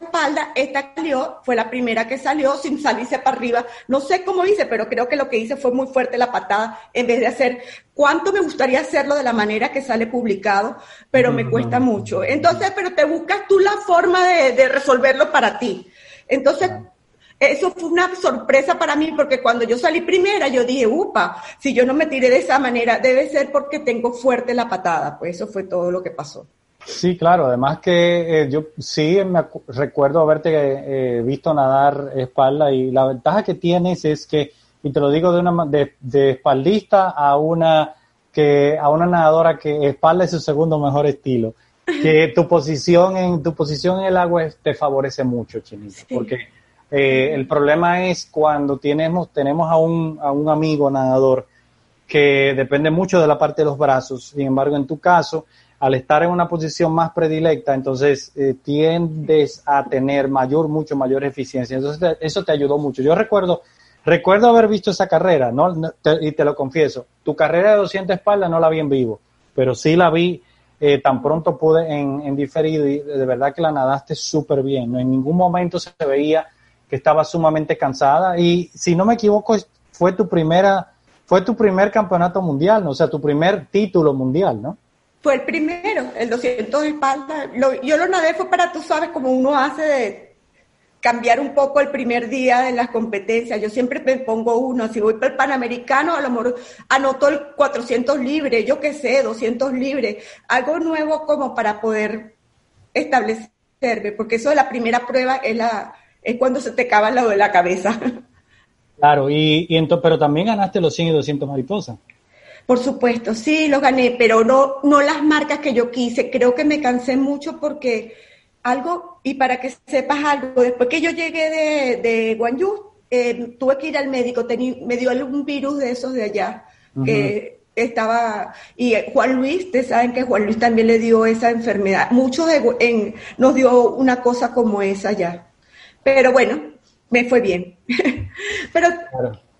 espalda, esta salió, fue la primera que salió sin salirse para arriba. No sé cómo hice, pero creo que lo que hice fue muy fuerte la patada en vez de hacer cuánto me gustaría hacerlo de la manera que sale publicado, pero me cuesta mucho. Entonces, pero te buscas tú la forma de, resolverlo para ti. Entonces, eso fue una sorpresa para mí porque cuando yo salí primera yo dije, upa, si yo no me tiré de esa manera, debe ser porque tengo fuerte la patada. Pues eso fue todo lo que pasó. Sí, claro. Además que eh, yo sí me recuerdo haberte eh, visto nadar espalda y la ventaja que tienes es que, y te lo digo de una de, de, espaldista a una que a una nadadora que espalda es su segundo mejor estilo, que tu posición en tu posición en el agua te favorece mucho, Chinito, porque eh, el problema es cuando tenemos tenemos a un a un amigo nadador que depende mucho de la parte de los brazos. Sin embargo, en tu caso al estar en una posición más predilecta, entonces eh, tiendes a tener mayor, mucho mayor eficiencia. Entonces eso te ayudó mucho. Yo recuerdo, recuerdo haber visto esa carrera, ¿no? y te lo confieso, tu carrera de 200 espaldas no la vi en vivo, pero sí la vi eh, tan pronto pude en, en, diferido y de verdad que la nadaste súper bien. ¿no? En ningún momento se veía que estaba sumamente cansada y si no me equivoco fue tu primera, fue tu primer campeonato mundial, ¿no? o sea, tu primer título mundial, ¿no? Fue el primero, el 200 de espalda. yo lo nadé fue para, tú sabes, como uno hace de cambiar un poco el primer día de las competencias. Yo siempre me pongo uno. Si voy para el Panamericano, a lo mejor anoto el 400 libres, yo qué sé, 200 libres. Algo nuevo como para poder establecerme, porque eso de la primera prueba es, la, es cuando se te acaba lado de la cabeza. Claro, y, y pero también ganaste los 100 y 200 mariposas. Por supuesto, sí, los gané, pero no, no las marcas que yo quise. Creo que me cansé mucho porque algo, y para que sepas algo, después que yo llegué de, de Guangzhou, eh, tuve que ir al médico, me dio algún virus de esos de allá, que estaba, y Juan Luis, ustedes saben que Juan Luis también le dio esa enfermedad, muchos en, nos dio una cosa como esa ya. Pero bueno, me fue bien. pero,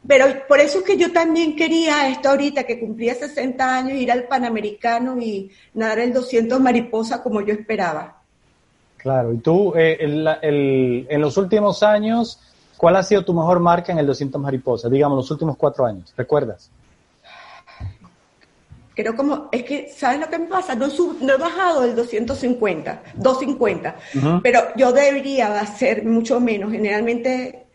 pero por eso es que yo también quería esto ahorita, que cumplía 60 años, ir al Panamericano y nadar el 200 mariposa como yo esperaba. Claro, y tú, eh, en los últimos años, ¿cuál ha sido tu mejor marca en el 200 mariposa? Digamos, los últimos cuatro años, ¿recuerdas? Creo como, es que, ¿sabes lo que me pasa? No, no he bajado del 250, 250, pero yo debería hacer mucho menos. Generalmente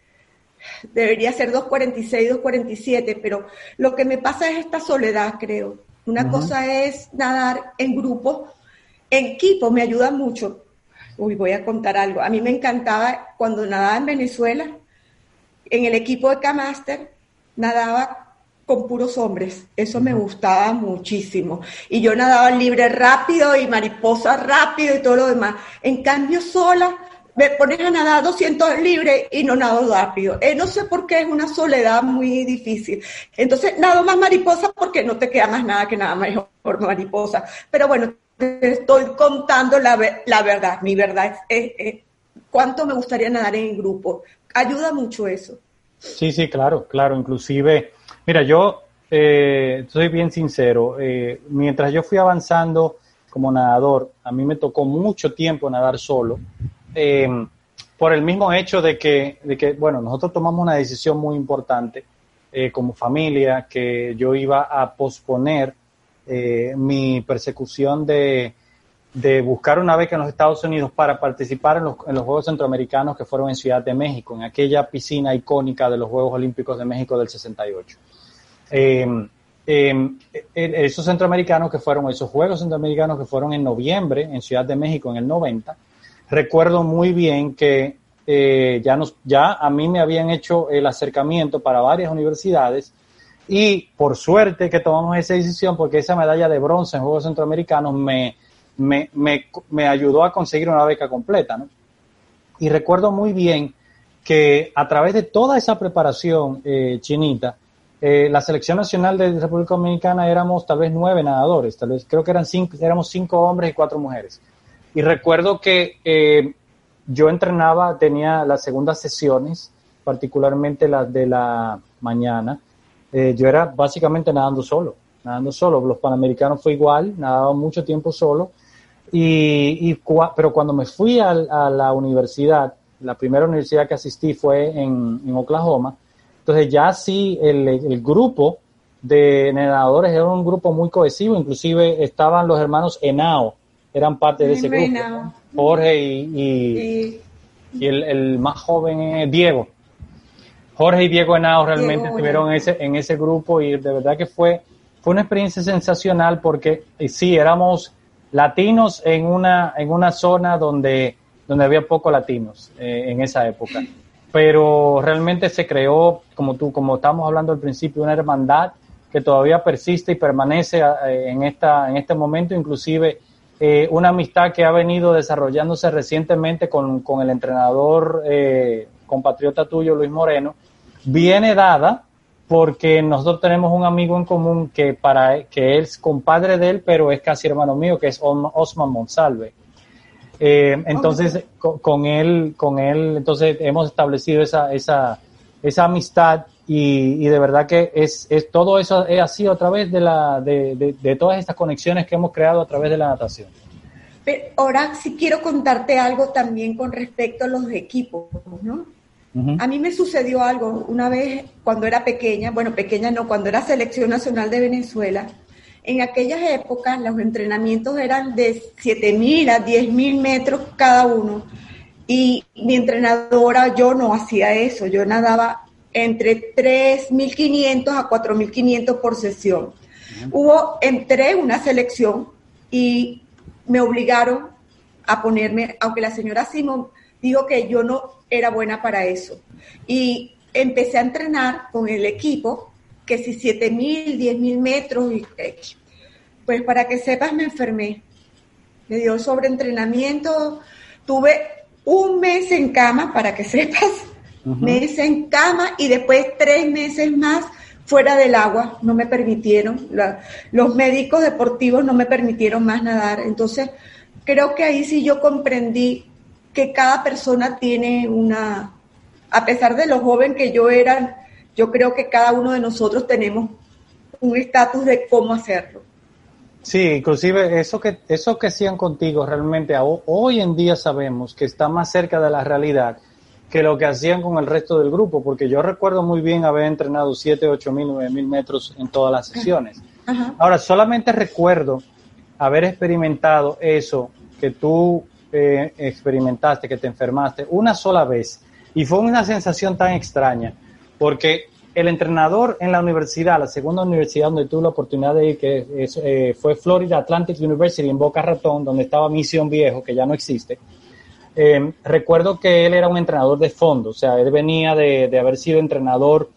debería ser 246, 247, pero lo que me pasa es esta soledad, creo. Una cosa es nadar en grupo, en equipo me ayuda mucho. Uy, voy a contar algo. A mí me encantaba cuando nadaba en Venezuela, en el equipo de K-Master, nadaba con puros hombres. Eso me gustaba muchísimo. Y yo nadaba libre rápido y mariposa rápido y todo lo demás. En cambio, sola, me pones a nadar 200 libre y no nado rápido. Eh, no sé por qué es una soledad muy difícil. Entonces, nado más mariposa porque no te queda más nada que nada mejor mariposa. Pero bueno, te estoy contando la, la verdad. Mi verdad es, cuánto me gustaría nadar en grupo. Ayuda mucho eso. Sí, sí, claro, claro. Inclusive Mira, yo eh, soy bien sincero. Eh, mientras yo fui avanzando como nadador, a mí me tocó mucho tiempo nadar solo. Eh, por el mismo hecho de que, de que, bueno, nosotros tomamos una decisión muy importante como familia, que yo iba a posponer mi persecución de, de, buscar una beca en los Estados Unidos para participar en los, en los, Juegos Centroamericanos que fueron en Ciudad de México, en aquella piscina icónica de los Juegos Olímpicos de México del 68. Eh, eh, esos centroamericanos que fueron, esos Juegos Centroamericanos que fueron en noviembre en Ciudad de México en el 90, recuerdo muy bien que eh, ya, nos, ya a mí me habían hecho el acercamiento para varias universidades y por suerte que tomamos esa decisión porque esa medalla de bronce en Juegos Centroamericanos me, me, me, ayudó a conseguir una beca completa. Y recuerdo muy bien que a través de toda esa preparación eh, chinita, eh, la selección nacional de República Dominicana éramos tal vez nueve nadadores, tal vez creo que eran cinco, éramos cinco hombres y cuatro mujeres. Y recuerdo que eh, yo entrenaba, tenía las segundas sesiones, particularmente las de la mañana. Yo era básicamente nadando solo, nadando solo. Los panamericanos fue igual, nadaba mucho tiempo solo. Y, pero cuando me fui a, la universidad, la primera universidad que asistí fue en, en Oklahoma, entonces ya sí el, grupo de nadadores era un grupo muy cohesivo, inclusive estaban los hermanos Enao, eran parte de ese grupo. Jorge y, y, el, más joven es Diego. Jorge y Diego Henao realmente estuvieron en ese, en ese grupo y de verdad que fue, fue una experiencia sensacional porque eh, sí, éramos latinos en una, en una zona donde, donde había pocos latinos eh, en esa época. Pero realmente se creó, como tú, como estábamos hablando al principio, una hermandad que todavía persiste y permanece eh, en, esta, en este momento, inclusive eh, una amistad que ha venido desarrollándose recientemente con, con el entrenador eh, compatriota tuyo, Luis Moreno, viene dada porque nosotros tenemos un amigo en común que para que es compadre de él, pero es casi hermano mío, que es Osman Monsalve. Eh, entonces, con, él, con él, entonces hemos establecido esa, esa, esa amistad y, de verdad que es, es todo eso es así a través de, la, de, de, todas estas conexiones que hemos creado a través de la natación. Pero ahora sí quiero contarte algo también con respecto a los equipos, ¿no? A mí me sucedió algo una vez cuando era pequeña, bueno, pequeña no, cuando era selección nacional de Venezuela, en aquellas épocas los entrenamientos eran de 7.000 a 10.000 metros cada uno. Y mi entrenadora, yo no hacía eso, yo nadaba entre 3.500 a 4.500 por sesión. Hubo, entré una selección y me obligaron a ponerme, aunque la señora Simón dijo que yo no era buena para eso. Y empecé a entrenar con el equipo, que si 7 mil, 10 mil metros, y, pues para que sepas me enfermé. Me dio sobreentrenamiento, tuve un mes en cama, para que sepas, mes en cama y después tres meses más fuera del agua, no me permitieron, los médicos deportivos no me permitieron más nadar. Entonces, creo que ahí sí yo comprendí que cada persona tiene una, a pesar de lo joven que yo era, yo creo que cada uno de nosotros tenemos un estatus de cómo hacerlo. Sí, inclusive eso que eso que hacían contigo realmente hoy en día sabemos que está más cerca de la realidad que lo que hacían con el resto del grupo, porque yo recuerdo muy bien haber entrenado 7, 8 mil, 9 mil metros en todas las sesiones. Ahora, solamente recuerdo haber experimentado eso que tú experimentaste, que te enfermaste una sola vez. Y fue una sensación tan extraña, porque el entrenador en la universidad, la segunda universidad donde tuve la oportunidad de ir, que eh, fue Florida Atlantic University en Boca Ratón, donde estaba Misión Viejo, que ya no existe, eh, recuerdo que él era un entrenador de fondo, o sea, él venía de, haber sido entrenador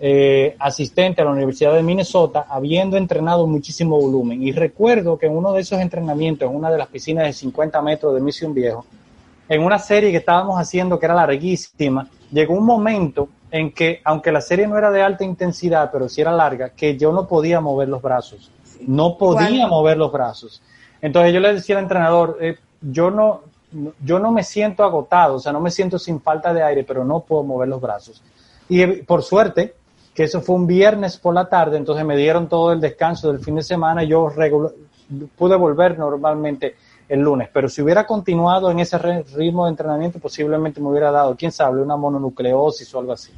eh, asistente a la Universidad de Minnesota, habiendo entrenado muchísimo volumen. Y recuerdo que en uno de esos entrenamientos, en una de las piscinas de 50 metros de Misión Viejo, en una serie que estábamos haciendo que era larguísima, llegó un momento en que, aunque la serie no era de alta intensidad, pero sí era larga, que yo no podía mover los brazos. No podía mover los brazos. Entonces yo le decía al entrenador, eh, yo no, yo no me siento agotado, o sea, no me siento sin falta de aire, pero no puedo mover los brazos. Y por suerte, que eso fue un viernes por la tarde, entonces me dieron todo el descanso del fin de semana y yo pude volver normalmente el lunes. Pero si hubiera continuado en ese ritmo de entrenamiento, posiblemente me hubiera dado, quién sabe, una mononucleosis o algo así.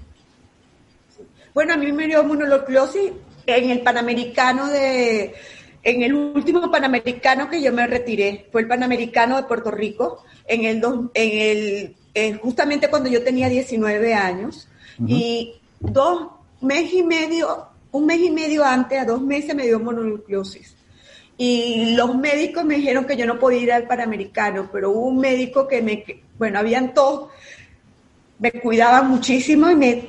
Bueno, a mí me dio mononucleosis en el Panamericano de en el último Panamericano que yo me retiré, fue el Panamericano de Puerto Rico, en el, en el justamente cuando yo tenía 19 años, y dos meses y medio, un mes y medio antes, a dos meses me dio mononucleosis. Y los médicos me dijeron que yo no podía ir al Panamericano, pero hubo un médico que me, bueno, habían todos, me cuidaban muchísimo y me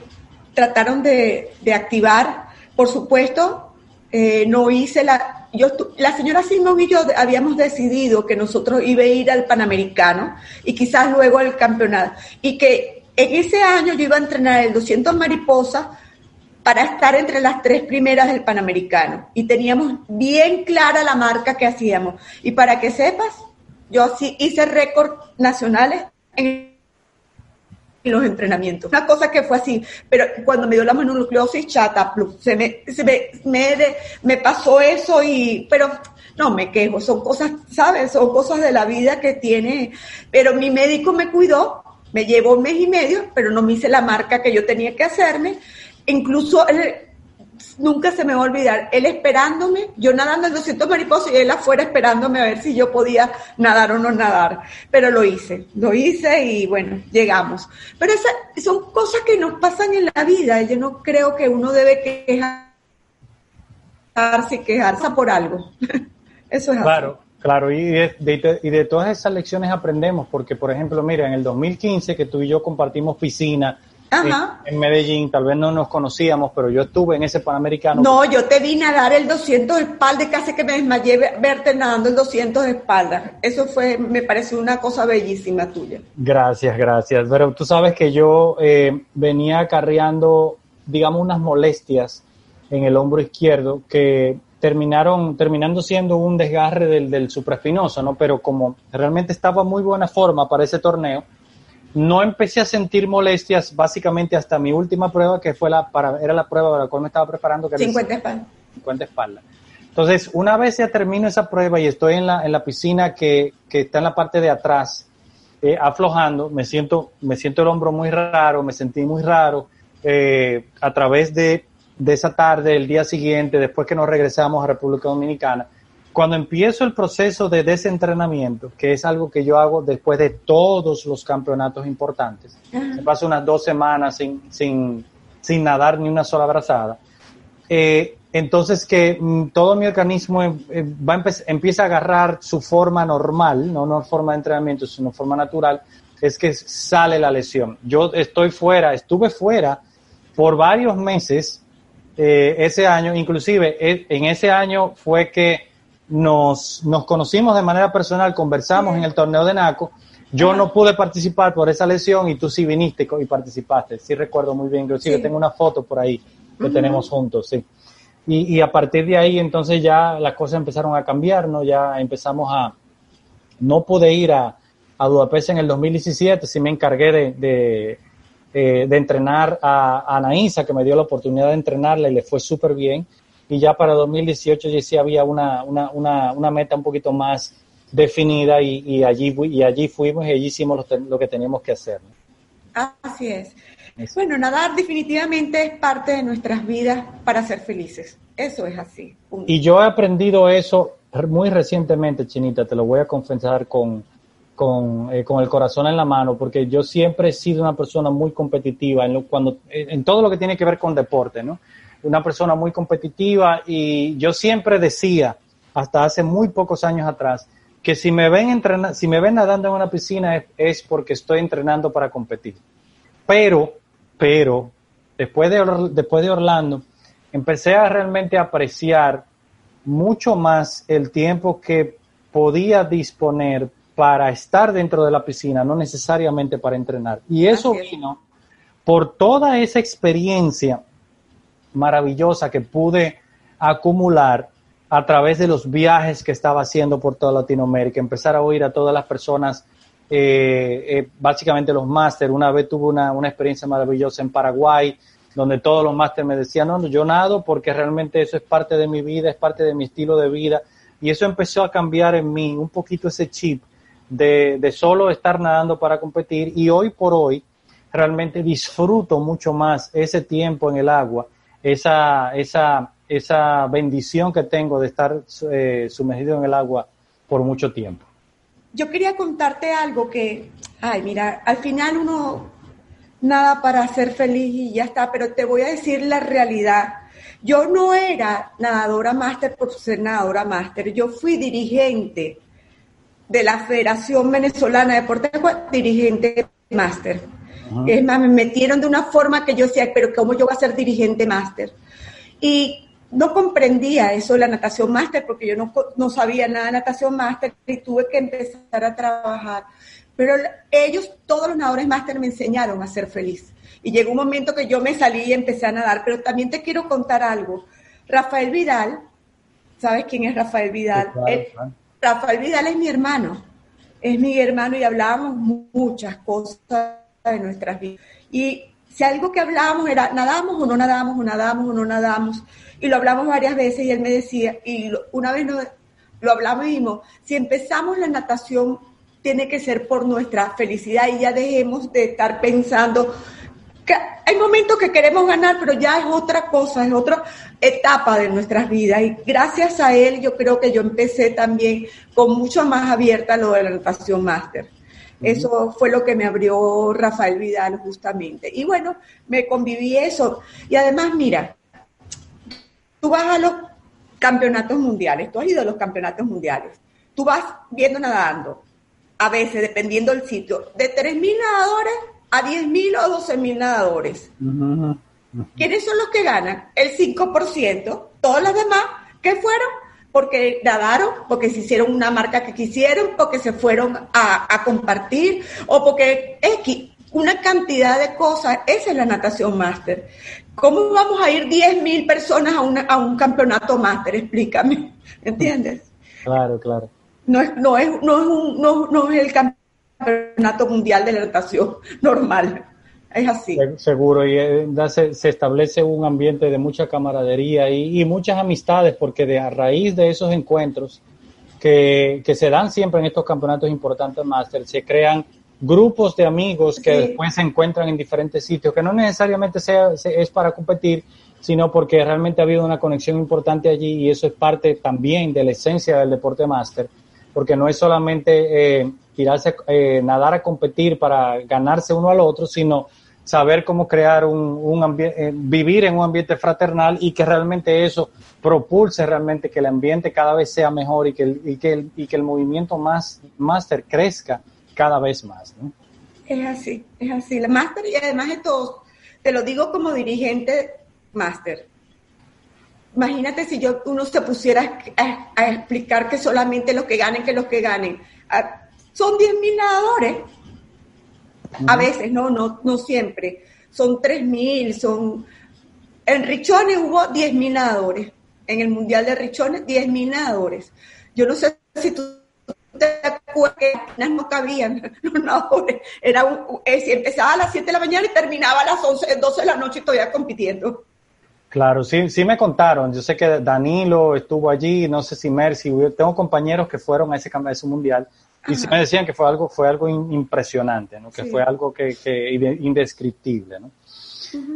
trataron de, de activar. Por supuesto, eh, no hice la, yo, la señora Simón y yo habíamos decidido que nosotros iba a ir al Panamericano y quizás luego al campeonato. Y que en ese año yo iba a entrenar el 200 mariposas para estar entre las tres primeras del Panamericano. Y teníamos bien clara la marca que hacíamos. Y para que sepas, yo así hice récord nacionales en los entrenamientos. Una cosa que fue así, pero cuando me dio la mononucleosis chata, se me, se me, me, me, pasó eso y, pero no me quejo, son cosas, ¿sabes? Son cosas de la vida que tiene, pero mi médico me cuidó, me llevó un mes y medio, pero no me hice la marca que yo tenía que hacerme. Incluso nunca se me va a olvidar, él esperándome, yo nadando el 200 mariposas y él afuera esperándome a ver si yo podía nadar o no nadar. Pero lo hice, lo hice y bueno, llegamos. Pero esas son cosas que nos pasan en la vida. Yo no creo que uno debe quejarse por algo. Eso es Claro. Claro, y de, y de todas esas lecciones aprendemos, porque por ejemplo, mira, en el 2015 que tú y yo compartimos piscina, en Medellín, tal vez no nos conocíamos, pero yo estuve en ese Panamericano. No, yo te vi nadar el 200 de espalda y casi que me desmayé verte nadando el 200 de espalda. Eso fue, me pareció una cosa bellísima tuya. Gracias, gracias. Pero tú sabes que yo eh, venía acarreando, digamos, unas molestias en el hombro izquierdo que terminaron, terminando siendo un desgarre del, del supraespinoso, ¿no? Pero como realmente estaba muy buena forma para ese torneo, no empecé a sentir molestias básicamente hasta mi última prueba, que fue la para, era la prueba para la cual me estaba preparando. Que 50 espaldas. 50 espaldas. Entonces, una vez ya termino esa prueba y estoy en la, en la piscina que, que está en la parte de atrás, eh, aflojando, me siento, me siento el hombro muy raro, me sentí muy raro. Eh, a través de, de esa tarde, el día siguiente, después que nos regresamos a República Dominicana, cuando empiezo el proceso de desentrenamiento, que es algo que yo hago después de todos los campeonatos importantes, me paso unas dos semanas sin, sin, sin nadar ni una sola brazada, eh, entonces que mm, todo mi organismo eh, va empieza a agarrar su forma normal, no una forma de entrenamiento, sino forma natural, es que sale la lesión. Yo estoy fuera, estuve fuera por varios meses eh, ese año, inclusive e, en ese año fue que nos, nos conocimos de manera personal, conversamos en el torneo de NACO. Yo no pude participar por esa lesión y tú sí viniste y participaste. Sí recuerdo muy bien, inclusive tengo una foto por ahí que tenemos juntos, sí. Y, y, a partir de ahí entonces ya las cosas empezaron a cambiar, ¿no? Ya empezamos a... No pude ir a, a Budapest en el 2017, sí me encargué de, de, eh, de entrenar a, a Anaísa, que me dio la oportunidad de entrenarla y le fue súper bien. Y ya para 2018 ya sí había una, una, una, una meta un poquito más definida y, y, allí, y allí fuimos y allí hicimos lo, lo que teníamos que hacer. Así es. Bueno, nadar definitivamente es parte de nuestras vidas para ser felices. Eso es así. Y yo he aprendido eso muy recientemente, Chinita, te lo voy a confesar con, con, eh, con el corazón en la mano, porque yo siempre he sido una persona muy competitiva en, lo, cuando, en todo lo que tiene que ver con deporte, ¿no? Una persona muy competitiva y yo siempre decía, hasta hace muy pocos años atrás, que si me ven entrenar, si me ven nadando en una piscina es, es porque estoy entrenando para competir. Pero pero después de, después de Orlando, empecé a realmente apreciar mucho más el tiempo que podía disponer para estar dentro de la piscina, no necesariamente para entrenar. Y eso vino por toda esa experiencia maravillosa que pude acumular a través de los viajes que estaba haciendo por toda Latinoamérica, empezar a oír a todas las personas eh, eh, básicamente los máster. Una vez tuve una, una, experiencia maravillosa en Paraguay, donde todos los máster me decían, no, yo nado porque realmente eso es parte de mi vida, es parte de mi estilo de vida. Y eso empezó a cambiar en mí un poquito ese chip de, de solo estar nadando para competir. Y hoy por hoy realmente disfruto mucho más ese tiempo en el agua, esa, esa, esa bendición que tengo de estar eh, sumergido en el agua por mucho tiempo yo quería contarte algo que, ay, mira, al final uno nada para ser feliz y ya está, pero te voy a decir la realidad. Yo no era nadadora máster por ser nadadora máster, yo fui dirigente de la Federación Venezolana de Deportes, dirigente máster. Es más, me metieron de una forma que yo decía, pero ¿cómo yo voy a ser dirigente máster? Y no comprendía eso de la natación máster porque yo no, no, sabía nada de natación máster y tuve que empezar a trabajar. Pero ellos, todos los nadadores máster, me enseñaron a ser feliz. Y llegó un momento que yo me salí y empecé a nadar. Pero también te quiero contar algo. Rafael Vidal, ¿sabes quién es Rafael Vidal? Rafael Vidal es mi hermano. Es mi hermano y hablábamos muchas cosas de nuestras vidas. Y si algo que hablábamos era, nadamos o no nadamos, o nadamos o no nadamos y lo hablamos varias veces y él me decía, y una vez lo hablamos y dijimos, si empezamos la natación tiene que ser por nuestra felicidad y ya dejemos de estar pensando que hay momentos que queremos ganar, pero ya es otra cosa, es otra etapa de nuestras vidas. Y gracias a él yo creo que yo empecé también con mucho más abierta lo de la natación máster. Eso fue lo que me abrió Rafael Vidal justamente. Y bueno, me conviví eso. Y además, mira, Tú vas a los campeonatos mundiales, tú has ido a los campeonatos mundiales, tú vas viendo nadando, a veces dependiendo del sitio, de 3.000 nadadores a 10.000 o 12.000 nadadores. ¿Quiénes son los que ganan? El 5%. Todos los demás, ¿qué fueron? Porque nadaron, porque se hicieron una marca que quisieron, porque se fueron a, a compartir, o porque X, una cantidad de cosas. Esa es la natación máster. ¿Cómo vamos a ir 10.000 personas a, una, a un campeonato máster? Explícame, ¿entiendes? Claro, claro. No es, no, es, no, es un, no, no es el campeonato mundial de la natación normal. Es así. Seguro, y eh, se, se, establece un ambiente de mucha camaradería y, y, muchas amistades, porque de a raíz de esos encuentros que, que se dan siempre en estos campeonatos importantes máster, se crean grupos de amigos que sí. después se encuentran en diferentes sitios, que no necesariamente sea, es para competir, sino porque realmente ha habido una conexión importante allí y eso es parte también de la esencia del deporte máster, porque no es solamente eh, tirarse, eh, nadar a competir para ganarse uno al otro, sino saber cómo crear un, un ambiente, eh, vivir en un ambiente fraternal y que realmente eso propulse realmente que el ambiente cada vez sea mejor y que el, y que el, y que el movimiento más máster crezca cada vez más. Es así, es así. La máster y además de todo, te lo digo como dirigente máster. Imagínate si yo uno se pusiera a, explicar que solamente los que ganen, que los que ganen. Ah, son 10 mil nadadores. A veces, no, no, no siempre. Son 3 mil, son... En Richones hubo 10 mil nadadores. En el Mundial de Richones, 10 mil nadadores. Yo no sé si tú te acuerdas que no cabían los nadadores. Era un, eh, empezaba a las 7 de la mañana y terminaba a las 11, 12 de la noche todavía compitiendo. Claro, sí, sí me contaron. Yo sé que Danilo estuvo allí, no sé si Mercy, tengo compañeros que fueron a ese, a ese mundial y sí me decían que fue algo, fue algo impresionante, ¿no? que fue algo que, que indescriptible. ¿no?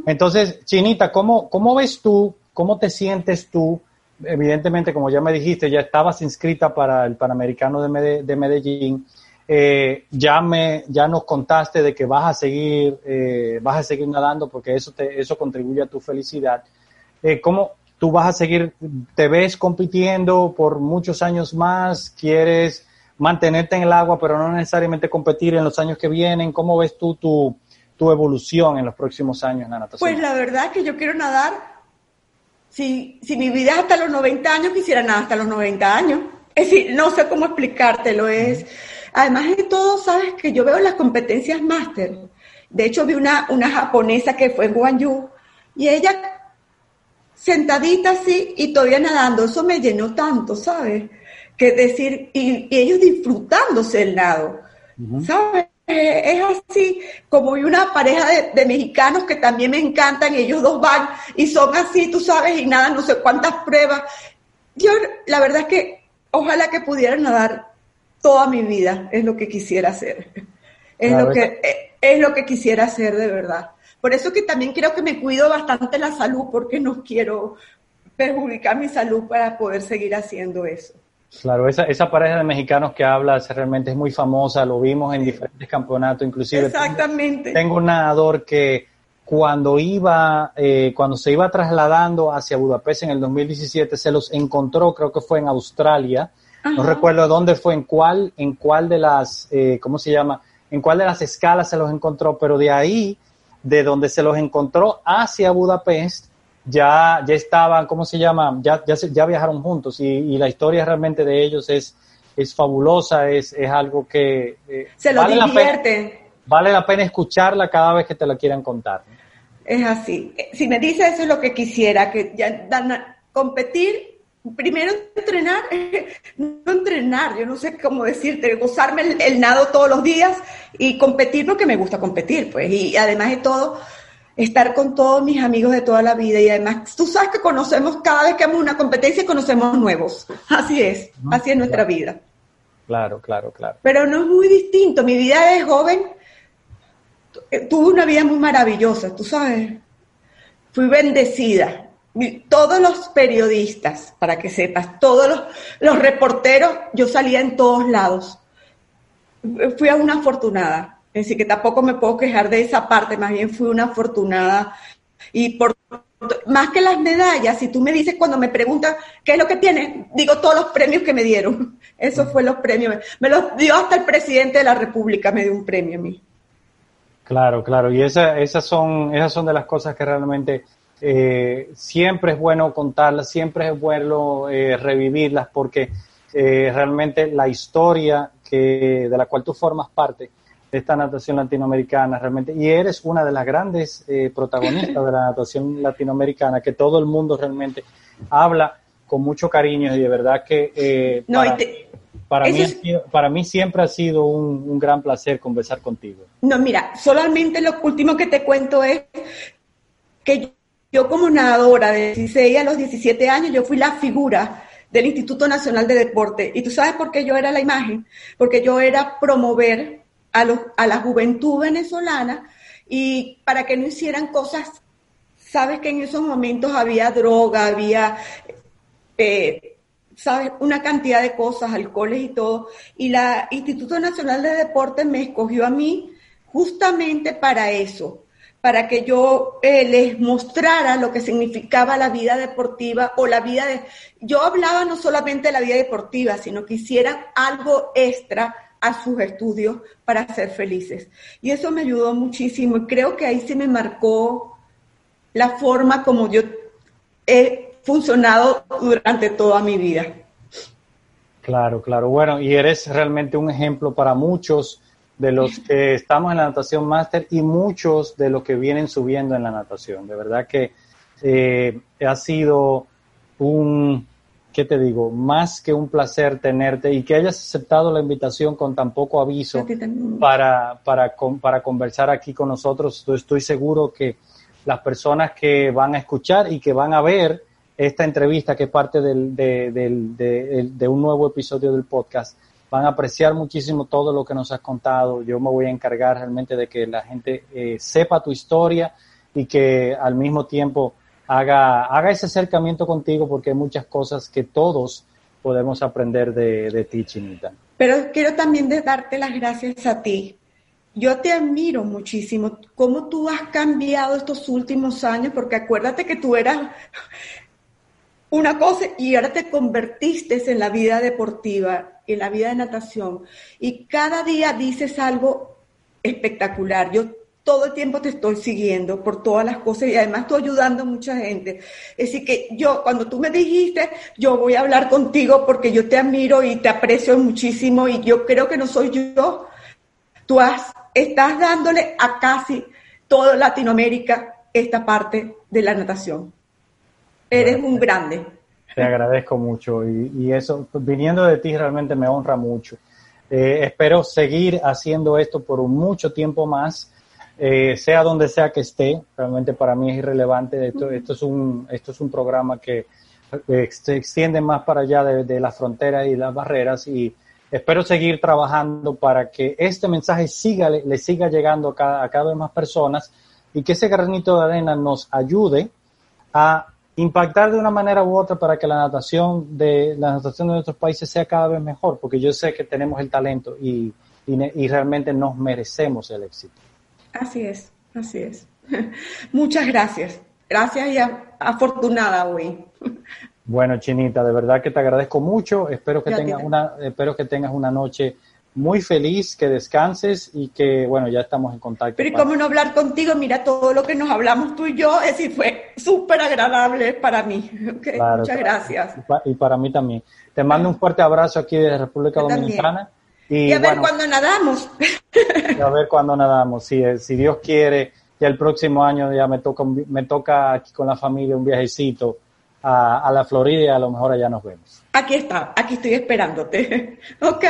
Entonces, Chinita, ¿cómo, ¿cómo ves tú, cómo te sientes tú? Evidentemente, como ya me dijiste, ya estabas inscrita para el Panamericano de, Medellín. Eh, ya me ya nos contaste de que vas a seguir eh, vas a seguir nadando porque eso te, eso contribuye a tu felicidad eh, cómo tú vas a seguir te ves compitiendo por muchos años más quieres mantenerte en el agua pero no necesariamente competir en los años que vienen. Cómo ves tú tu, tu evolución en los próximos años en la natación pues la verdad es que yo quiero nadar. Si, si mi vida es hasta los 90 años quisiera nadar hasta los 90 años. Es decir no sé cómo explicártelo es Además de todo, sabes que yo veo las competencias máster. De hecho, vi una, una japonesa que fue en Guangzhou y ella sentadita así y todavía nadando. Eso me llenó tanto, ¿sabes? Que decir, y, ellos disfrutándose el nado, ¿sabes? es así, como vi una pareja de, de, mexicanos que también me encantan, ellos dos van y son así, tú sabes, y nada, no sé cuántas pruebas. Yo, la verdad es que ojalá que pudieran nadar toda mi vida es lo que quisiera hacer. Es, lo que, eh, es lo que quisiera hacer de verdad. Por eso que también creo que me cuido bastante la salud porque no quiero perjudicar mi salud para poder seguir haciendo eso. Claro, esa, esa pareja de mexicanos que hablas realmente es muy famosa, lo vimos en diferentes campeonatos, inclusive. Exactamente. Tengo, un nadador que cuando iba, eh, cuando se iba trasladando hacia Budapest en el 2017, se los encontró, creo que fue en Australia, no recuerdo dónde fue, en cuál, en cuál de las, eh, ¿cómo se llama? En cuál de las escalas se los encontró, pero de ahí, de donde se los encontró hacia Budapest, ya, ya estaban, ¿cómo se llama? Ya, ya, ya viajaron juntos y, la historia realmente de ellos es, es fabulosa, es, es algo que... Eh, se lo vale divierte. La pena, vale la pena escucharla cada vez que te la quieran contar. Es así. Si me dice eso es lo que quisiera, que ya competir primero entrenar, no entrenar, yo no sé cómo decirte, gozarme el, nado todos los días y competir porque me gusta competir, pues, y además de todo, estar con todos mis amigos de toda la vida y además, tú sabes que conocemos, cada vez que hacemos una competencia, conocemos nuevos, así es, así es nuestra vida. Claro, claro, claro. Pero no es muy distinto, mi vida de joven, tuve una vida muy maravillosa, tú sabes, fui bendecida, todos los periodistas, para que sepas, todos los, reporteros, yo salía en todos lados. Fui a una afortunada, decir, que tampoco me puedo quejar de esa parte, más bien fui una afortunada. Y por más que las medallas, si tú me dices cuando me preguntan qué es lo que tienes, digo todos los premios que me dieron. Esos fue los premios. Me los dio hasta el presidente de la República, me dio un premio a mí. Claro, claro. Y esa, esas, son, esas son de las cosas que realmente eh, siempre es bueno contarlas, siempre es bueno eh, revivirlas porque eh, realmente la historia que, de la cual tú formas parte de esta natación latinoamericana realmente, y eres una de las grandes protagonistas de la natación latinoamericana, que todo el mundo realmente habla con mucho cariño y de verdad que para, mí, para mí siempre ha sido un, un gran placer conversar contigo. No, mira, solamente lo último que te cuento es que yo como nadadora de 16 a los 17 años, yo fui la figura del Instituto Nacional de Deporte. ¿Y tú sabes por qué yo era la imagen? Porque yo era promover a, los, a la juventud venezolana y para que no hicieran cosas, sabes que en esos momentos había droga, había, eh, sabes, una cantidad de cosas, alcoholes y todo. Y la Instituto Nacional de Deporte me escogió a mí justamente para eso, para que yo eh, les mostrara lo que significaba la vida deportiva o la vida de... Yo hablaba no solamente de la vida deportiva, sino que hicieran algo extra a sus estudios para ser felices. Y eso me ayudó muchísimo y creo que ahí se me marcó la forma como yo he funcionado durante toda mi vida. Claro, claro. Bueno, y eres realmente un ejemplo para muchos de los que estamos en la natación máster y muchos de los que vienen subiendo en la natación. De verdad que eh, ha sido un, ¿qué te digo? Más que un placer tenerte y que hayas aceptado la invitación con tan poco aviso para, para, para conversar aquí con nosotros. Estoy seguro que las personas que van a escuchar y que van a ver esta entrevista, que es parte del, de, de, un nuevo episodio del podcast, van a apreciar muchísimo todo lo que nos has contado. Yo me voy a encargar realmente de que la gente eh, sepa tu historia y que al mismo tiempo haga, haga ese acercamiento contigo porque hay muchas cosas que todos podemos aprender de, de ti, Chinita. Pero quiero también darte las gracias a ti. Yo te admiro muchísimo cómo tú has cambiado estos últimos años, porque acuérdate que tú eras una cosa y ahora te convertiste en la vida deportiva, en la vida de natación y cada día dices algo espectacular. Yo todo el tiempo te estoy siguiendo por todas las cosas y además estoy ayudando a mucha gente. Es decir, que yo, cuando tú me dijiste, yo voy a hablar contigo porque yo te admiro y te aprecio muchísimo y yo creo que no soy yo. Tú has, estás dándole a casi toda Latinoamérica esta parte de la natación. Eres un grande. Te agradezco mucho y, eso, viniendo de ti, realmente me honra mucho. Eh, espero seguir haciendo esto por mucho tiempo más, eh, sea donde sea que esté. Realmente para mí es irrelevante. Esto, esto, es, un, esto es un programa que eh, se extiende más para allá de, las fronteras y las barreras y espero seguir trabajando para que este mensaje siga, le, siga llegando a cada, a cada vez más personas y que ese granito de arena nos ayude a impactar de una manera u otra para que la natación de la natación de nuestros países sea cada vez mejor, porque yo sé que tenemos el talento y, y, realmente nos merecemos el éxito. Así es, así es. Muchas gracias. Gracias y afortunada hoy. Bueno, Chinita, de verdad que te agradezco mucho. Espero que tengas una, espero que tengas una noche muy feliz, que descanses y que, bueno, ya estamos en contacto. Pero ¿y cómo no hablar contigo? Mira, todo lo que nos hablamos tú y yo, es decir, fue súper agradable para mí. Muchas gracias. Y para mí también. Te mando un fuerte abrazo aquí de República Dominicana. Y, a ver cuándo nadamos. Y a ver cuándo nadamos. Si, si Dios quiere, ya el próximo año ya me toca, me toca aquí con la familia un viajecito a, a la Florida y a lo mejor allá nos vemos. Aquí está, aquí estoy esperándote. ok.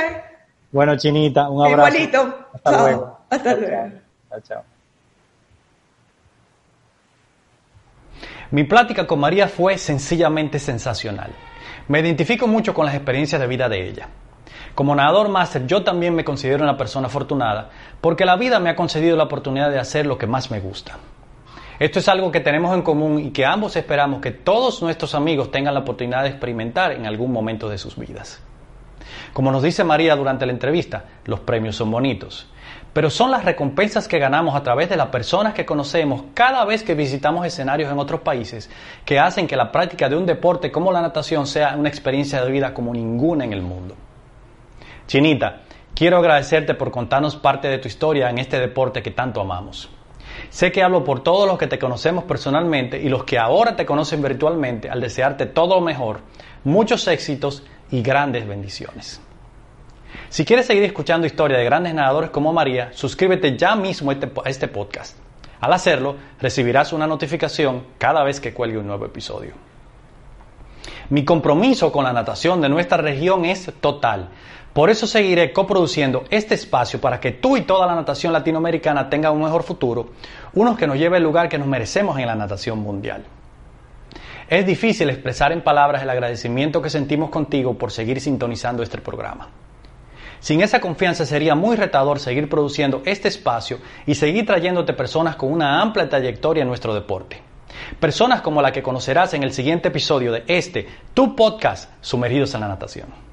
Bueno, Chinita, un abrazo. Igualito. Hasta luego. Hasta luego. Chao, chao. Mi plática con María fue sencillamente sensacional. Me identifico mucho con las experiencias de vida de ella. Como nadador máster, yo también me considero una persona afortunada porque la vida me ha concedido la oportunidad de hacer lo que más me gusta. Esto es algo que tenemos en común y que ambos esperamos que todos nuestros amigos tengan la oportunidad de experimentar en algún momento de sus vidas. Como nos dice María durante la entrevista, los premios son bonitos, pero son las recompensas que ganamos a través de las personas que conocemos cada vez que visitamos escenarios en otros países que hacen que la práctica de un deporte como la natación sea una experiencia de vida como ninguna en el mundo. Chinita, quiero agradecerte por contarnos parte de tu historia en este deporte que tanto amamos. Sé que hablo por todos los que te conocemos personalmente y los que ahora te conocen virtualmente al desearte todo lo mejor, muchos éxitos y grandes bendiciones. Si quieres seguir escuchando historias de grandes nadadores como María, suscríbete ya mismo este a este podcast. Al hacerlo, recibirás una notificación cada vez que cuelgue un nuevo episodio. Mi compromiso con la natación de nuestra región es total. Por eso seguiré coproduciendo este espacio para que tú y toda la natación latinoamericana tengan un mejor futuro, uno que nos lleve al lugar que nos merecemos en la natación mundial. Es difícil expresar en palabras el agradecimiento que sentimos contigo por seguir sintonizando este programa. Sin esa confianza sería muy retador seguir produciendo este espacio y seguir trayéndote personas con una amplia trayectoria en nuestro deporte. Personas como la que conocerás en el siguiente episodio de este, tu podcast, Sumergidos en la Natación.